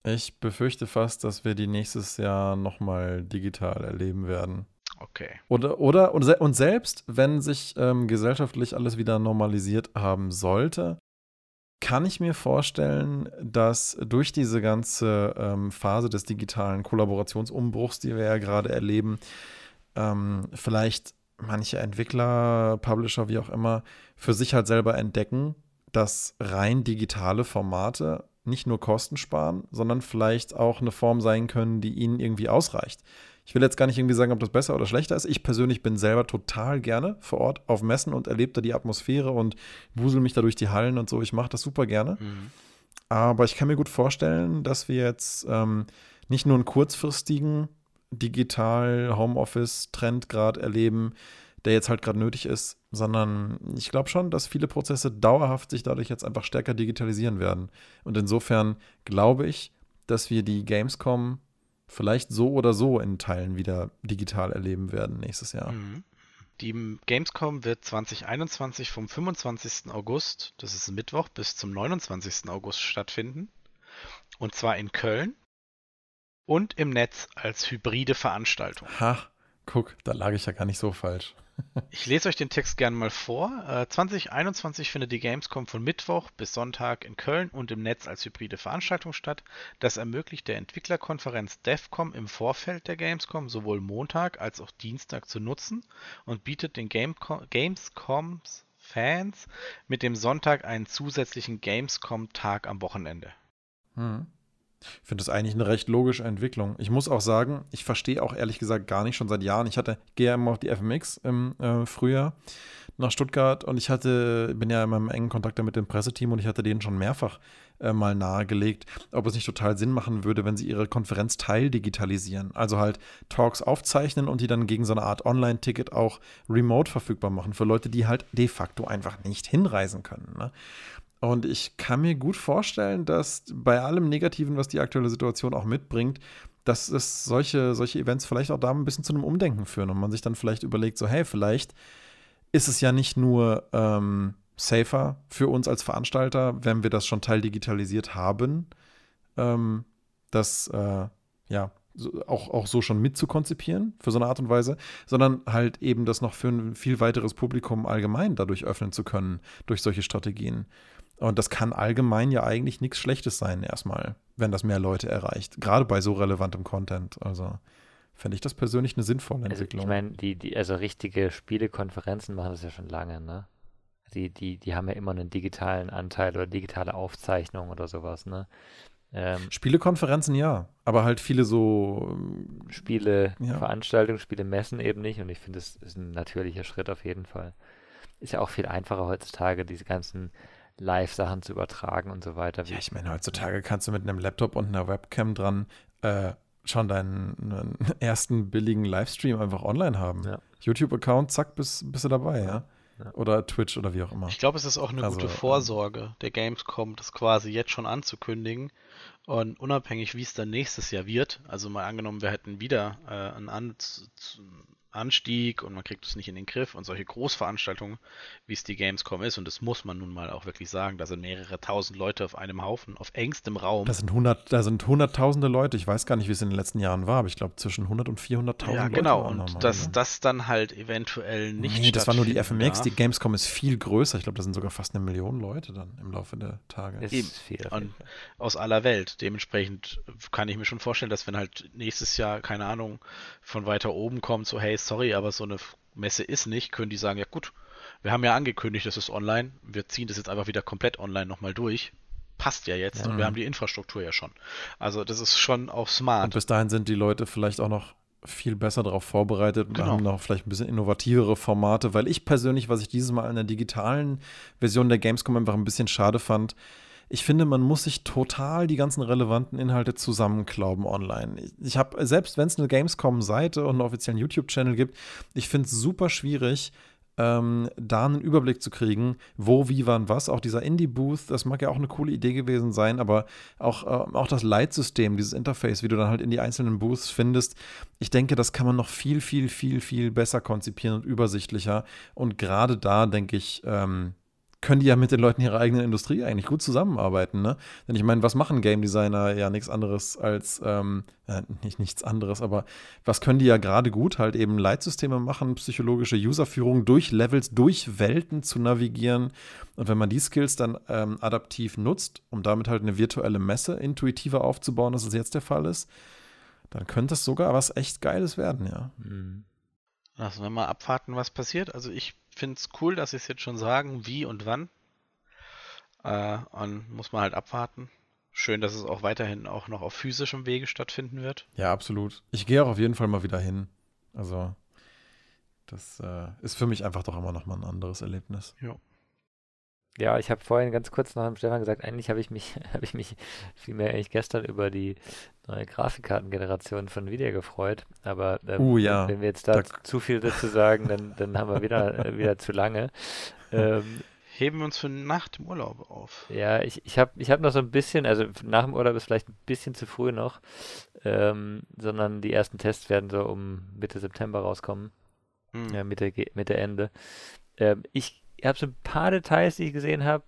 [SPEAKER 1] Ich befürchte fast, dass wir die nächstes Jahr nochmal digital erleben werden.
[SPEAKER 3] Okay.
[SPEAKER 1] Oder, oder und, und selbst wenn sich ähm, gesellschaftlich alles wieder normalisiert haben sollte, kann ich mir vorstellen, dass durch diese ganze ähm, Phase des digitalen Kollaborationsumbruchs, die wir ja gerade erleben, ähm, vielleicht manche Entwickler, Publisher, wie auch immer, für sich halt selber entdecken, dass rein digitale Formate nicht nur Kosten sparen, sondern vielleicht auch eine Form sein können, die ihnen irgendwie ausreicht. Ich will jetzt gar nicht irgendwie sagen, ob das besser oder schlechter ist. Ich persönlich bin selber total gerne vor Ort auf Messen und erlebe da die Atmosphäre und wusel mich da durch die Hallen und so. Ich mache das super gerne. Mhm. Aber ich kann mir gut vorstellen, dass wir jetzt ähm, nicht nur einen kurzfristigen digital Homeoffice-Trend gerade erleben, der jetzt halt gerade nötig ist, sondern ich glaube schon, dass viele Prozesse dauerhaft sich dadurch jetzt einfach stärker digitalisieren werden. Und insofern glaube ich, dass wir die Gamescom vielleicht so oder so in Teilen wieder digital erleben werden nächstes Jahr. Mhm.
[SPEAKER 3] Die Gamescom wird 2021 vom 25. August, das ist Mittwoch, bis zum 29. August stattfinden. Und zwar in Köln und im Netz als hybride Veranstaltung.
[SPEAKER 1] Ha, guck, da lag ich ja gar nicht so falsch.
[SPEAKER 3] Ich lese euch den Text gerne mal vor. 2021 äh, findet die Gamescom von Mittwoch bis Sonntag in Köln und im Netz als hybride Veranstaltung statt. Das ermöglicht der Entwicklerkonferenz DEFCOM im Vorfeld der Gamescom sowohl Montag als auch Dienstag zu nutzen und bietet den Gamescoms Fans mit dem Sonntag einen zusätzlichen Gamescom-Tag am Wochenende.
[SPEAKER 1] Hm. Ich finde das eigentlich eine recht logische Entwicklung. Ich muss auch sagen, ich verstehe auch ehrlich gesagt gar nicht schon seit Jahren. Ich hatte, gehe ja immer auf die FMX im äh, Frühjahr nach Stuttgart und ich hatte, bin ja in meinem engen Kontakt mit dem Presseteam und ich hatte denen schon mehrfach äh, mal nahegelegt, ob es nicht total Sinn machen würde, wenn sie ihre Konferenz teildigitalisieren. Also halt Talks aufzeichnen und die dann gegen so eine Art Online-Ticket auch remote verfügbar machen für Leute, die halt de facto einfach nicht hinreisen können. Ne? Und ich kann mir gut vorstellen, dass bei allem Negativen, was die aktuelle Situation auch mitbringt, dass es solche, solche Events vielleicht auch da ein bisschen zu einem Umdenken führen und man sich dann vielleicht überlegt, so, hey, vielleicht ist es ja nicht nur ähm, safer für uns als Veranstalter, wenn wir das schon teildigitalisiert haben, ähm, das äh, ja auch, auch so schon mitzukonzipieren für so eine Art und Weise, sondern halt eben das noch für ein viel weiteres Publikum allgemein dadurch öffnen zu können, durch solche Strategien. Und das kann allgemein ja eigentlich nichts Schlechtes sein, erstmal, wenn das mehr Leute erreicht. Gerade bei so relevantem Content. Also fände ich das persönlich eine sinnvolle Entwicklung.
[SPEAKER 2] Also ich meine, die, die, also richtige Spielekonferenzen machen das ja schon lange, ne? Die, die, die haben ja immer einen digitalen Anteil oder digitale Aufzeichnung oder sowas, ne?
[SPEAKER 1] Ähm, Spielekonferenzen ja, aber halt viele so
[SPEAKER 2] ähm, Spiele, ja. Veranstaltungen, Spiele messen eben nicht und ich finde, das ist ein natürlicher Schritt auf jeden Fall. Ist ja auch viel einfacher heutzutage, diese ganzen Live-Sachen zu übertragen und so weiter.
[SPEAKER 1] Ja, ich meine, heutzutage kannst du mit einem Laptop und einer Webcam dran äh, schon deinen ersten billigen Livestream einfach online haben. Ja. YouTube-Account, zack, bist, bist du dabei, ja. ja. Oder Twitch oder wie auch immer.
[SPEAKER 3] Ich glaube, es ist auch eine also, gute ähm, Vorsorge der Gamescom, das quasi jetzt schon anzukündigen. Und unabhängig, wie es dann nächstes Jahr wird, also mal angenommen, wir hätten wieder äh, einen An Anstieg und man kriegt es nicht in den Griff und solche Großveranstaltungen, wie es die Gamescom ist, und das muss man nun mal auch wirklich sagen, da sind mehrere tausend Leute auf einem Haufen, auf engstem Raum.
[SPEAKER 1] Das sind, 100, da sind hunderttausende Leute, ich weiß gar nicht, wie es in den letzten Jahren war, aber ich glaube zwischen 100 und 400.000
[SPEAKER 3] ja, genau, Leute. genau, und dass das dann halt eventuell nicht
[SPEAKER 1] Nee, das war nur die FMX, darf. die Gamescom ist viel größer, ich glaube, da sind sogar fast eine Million Leute dann im Laufe der Tage.
[SPEAKER 3] Ist Eben. viel. Und aus aller Welt, dementsprechend kann ich mir schon vorstellen, dass wenn halt nächstes Jahr, keine Ahnung, von weiter oben kommt, so hey, sorry, aber so eine Messe ist nicht, können die sagen, ja gut, wir haben ja angekündigt, das ist online, wir ziehen das jetzt einfach wieder komplett online nochmal durch. Passt ja jetzt ja. und wir haben die Infrastruktur ja schon. Also das ist schon auch smart. Und
[SPEAKER 1] bis dahin sind die Leute vielleicht auch noch viel besser darauf vorbereitet und genau. haben noch vielleicht ein bisschen innovativere Formate, weil ich persönlich, was ich dieses Mal in der digitalen Version der Gamescom einfach ein bisschen schade fand, ich finde, man muss sich total die ganzen relevanten Inhalte zusammenklauben online. Ich, habe, selbst wenn es eine Gamescom-Seite und einen offiziellen YouTube-Channel gibt, ich finde es super schwierig, ähm, da einen Überblick zu kriegen, wo, wie, wann, was. Auch dieser Indie-Booth, das mag ja auch eine coole Idee gewesen sein, aber auch, äh, auch das Leitsystem, dieses Interface, wie du dann halt in die einzelnen Booths findest, ich denke, das kann man noch viel, viel, viel, viel besser konzipieren und übersichtlicher. Und gerade da, denke ich, ähm, können die ja mit den Leuten ihrer eigenen Industrie eigentlich gut zusammenarbeiten, ne? Denn ich meine, was machen Game Designer ja nichts anderes als, ähm, äh, nicht nichts anderes, aber was können die ja gerade gut? Halt eben Leitsysteme machen, psychologische Userführung durch Levels, durch Welten zu navigieren. Und wenn man die Skills dann ähm, adaptiv nutzt, um damit halt eine virtuelle Messe intuitiver aufzubauen, als es jetzt der Fall ist, dann könnte es sogar was echt Geiles werden, ja. Mhm.
[SPEAKER 3] Lassen wir mal abwarten, was passiert. Also ich finde es cool, dass sie es jetzt schon sagen, wie und wann. Äh, und muss man halt abwarten. Schön, dass es auch weiterhin auch noch auf physischem Wege stattfinden wird.
[SPEAKER 1] Ja, absolut. Ich gehe auch auf jeden Fall mal wieder hin. Also, das äh, ist für mich einfach doch immer noch mal ein anderes Erlebnis.
[SPEAKER 3] Ja.
[SPEAKER 2] Ja, ich habe vorhin ganz kurz nach dem Stefan gesagt, eigentlich habe ich mich, habe ich mich vielmehr eigentlich gestern über die neue Grafikkartengeneration von Nvidia gefreut. Aber ähm,
[SPEAKER 1] uh, ja.
[SPEAKER 2] wenn wir jetzt da, da zu viel dazu sagen, dann, dann haben wir wieder, äh, wieder zu lange.
[SPEAKER 3] Ähm, Heben wir uns für nach dem Urlaub auf.
[SPEAKER 2] Ja, ich, ich habe ich hab noch so ein bisschen, also nach dem Urlaub ist vielleicht ein bisschen zu früh noch, ähm, sondern die ersten Tests werden so um Mitte September rauskommen. Hm. Ja, Mitte, Mitte Ende. Ähm, ich ich habe so ein paar Details, die ich gesehen habe,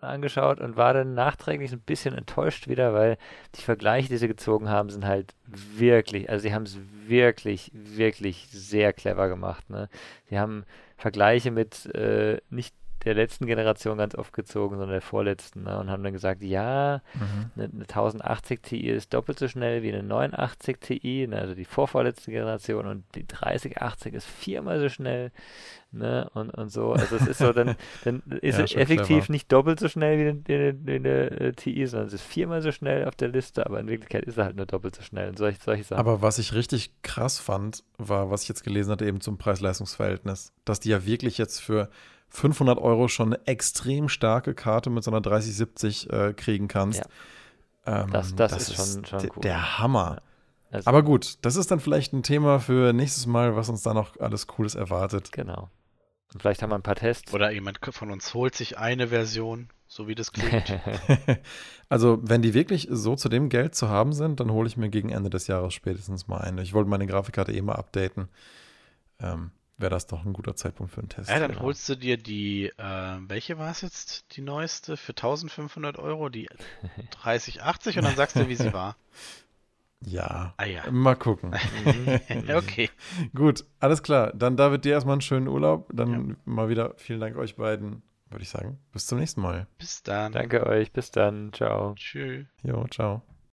[SPEAKER 2] angeschaut und war dann nachträglich ein bisschen enttäuscht wieder, weil die Vergleiche, die sie gezogen haben, sind halt wirklich, also sie haben es wirklich, wirklich sehr clever gemacht. Ne? Sie haben Vergleiche mit äh, nicht der letzten Generation ganz oft gezogen, sondern der vorletzten. Ne? Und haben dann gesagt, ja, mhm. eine, eine 1080 Ti ist doppelt so schnell wie eine 89 Ti, ne? also die vorvorletzte Generation, und die 3080 ist viermal so schnell. Ne? Und, und so. Also es ist so, dann, dann ist ja, es effektiv clever. nicht doppelt so schnell wie eine äh, TI, sondern es ist viermal so schnell auf der Liste, aber in Wirklichkeit ist er halt nur doppelt so schnell und solche, solche Sachen.
[SPEAKER 1] Aber was ich richtig krass fand, war, was ich jetzt gelesen hatte, eben zum Preis-Leistungs-Verhältnis, dass die ja wirklich jetzt für 500 Euro schon eine extrem starke Karte mit so einer 3070 äh, kriegen kannst.
[SPEAKER 2] Ja. Ähm, das, das, das, ist, schon, schon
[SPEAKER 1] cool. Der Hammer.
[SPEAKER 2] Also,
[SPEAKER 1] Aber gut, das ist dann vielleicht ein Thema für nächstes Mal, was uns da noch alles Cooles erwartet.
[SPEAKER 2] Genau. Und vielleicht haben wir ein paar Tests.
[SPEAKER 3] Oder jemand von uns holt sich eine Version, so wie das klingt.
[SPEAKER 1] also, wenn die wirklich so zu dem Geld zu haben sind, dann hole ich mir gegen Ende des Jahres spätestens mal eine. Ich wollte meine Grafikkarte eh mal updaten. Ähm, Wäre das doch ein guter Zeitpunkt für einen Test.
[SPEAKER 3] Ja, dann genau. holst du dir die, äh, welche war es jetzt, die neueste, für 1500 Euro, die 3080 und dann sagst du, wie sie war.
[SPEAKER 1] Ja.
[SPEAKER 3] Ah, ja.
[SPEAKER 1] Mal gucken.
[SPEAKER 3] okay.
[SPEAKER 1] Gut, alles klar. Dann David, dir erstmal einen schönen Urlaub. Dann ja. mal wieder vielen Dank euch beiden. Würde ich sagen. Bis zum nächsten Mal.
[SPEAKER 3] Bis dann.
[SPEAKER 2] Danke euch. Bis dann. Ciao.
[SPEAKER 3] Tschüss.
[SPEAKER 1] Jo, ciao.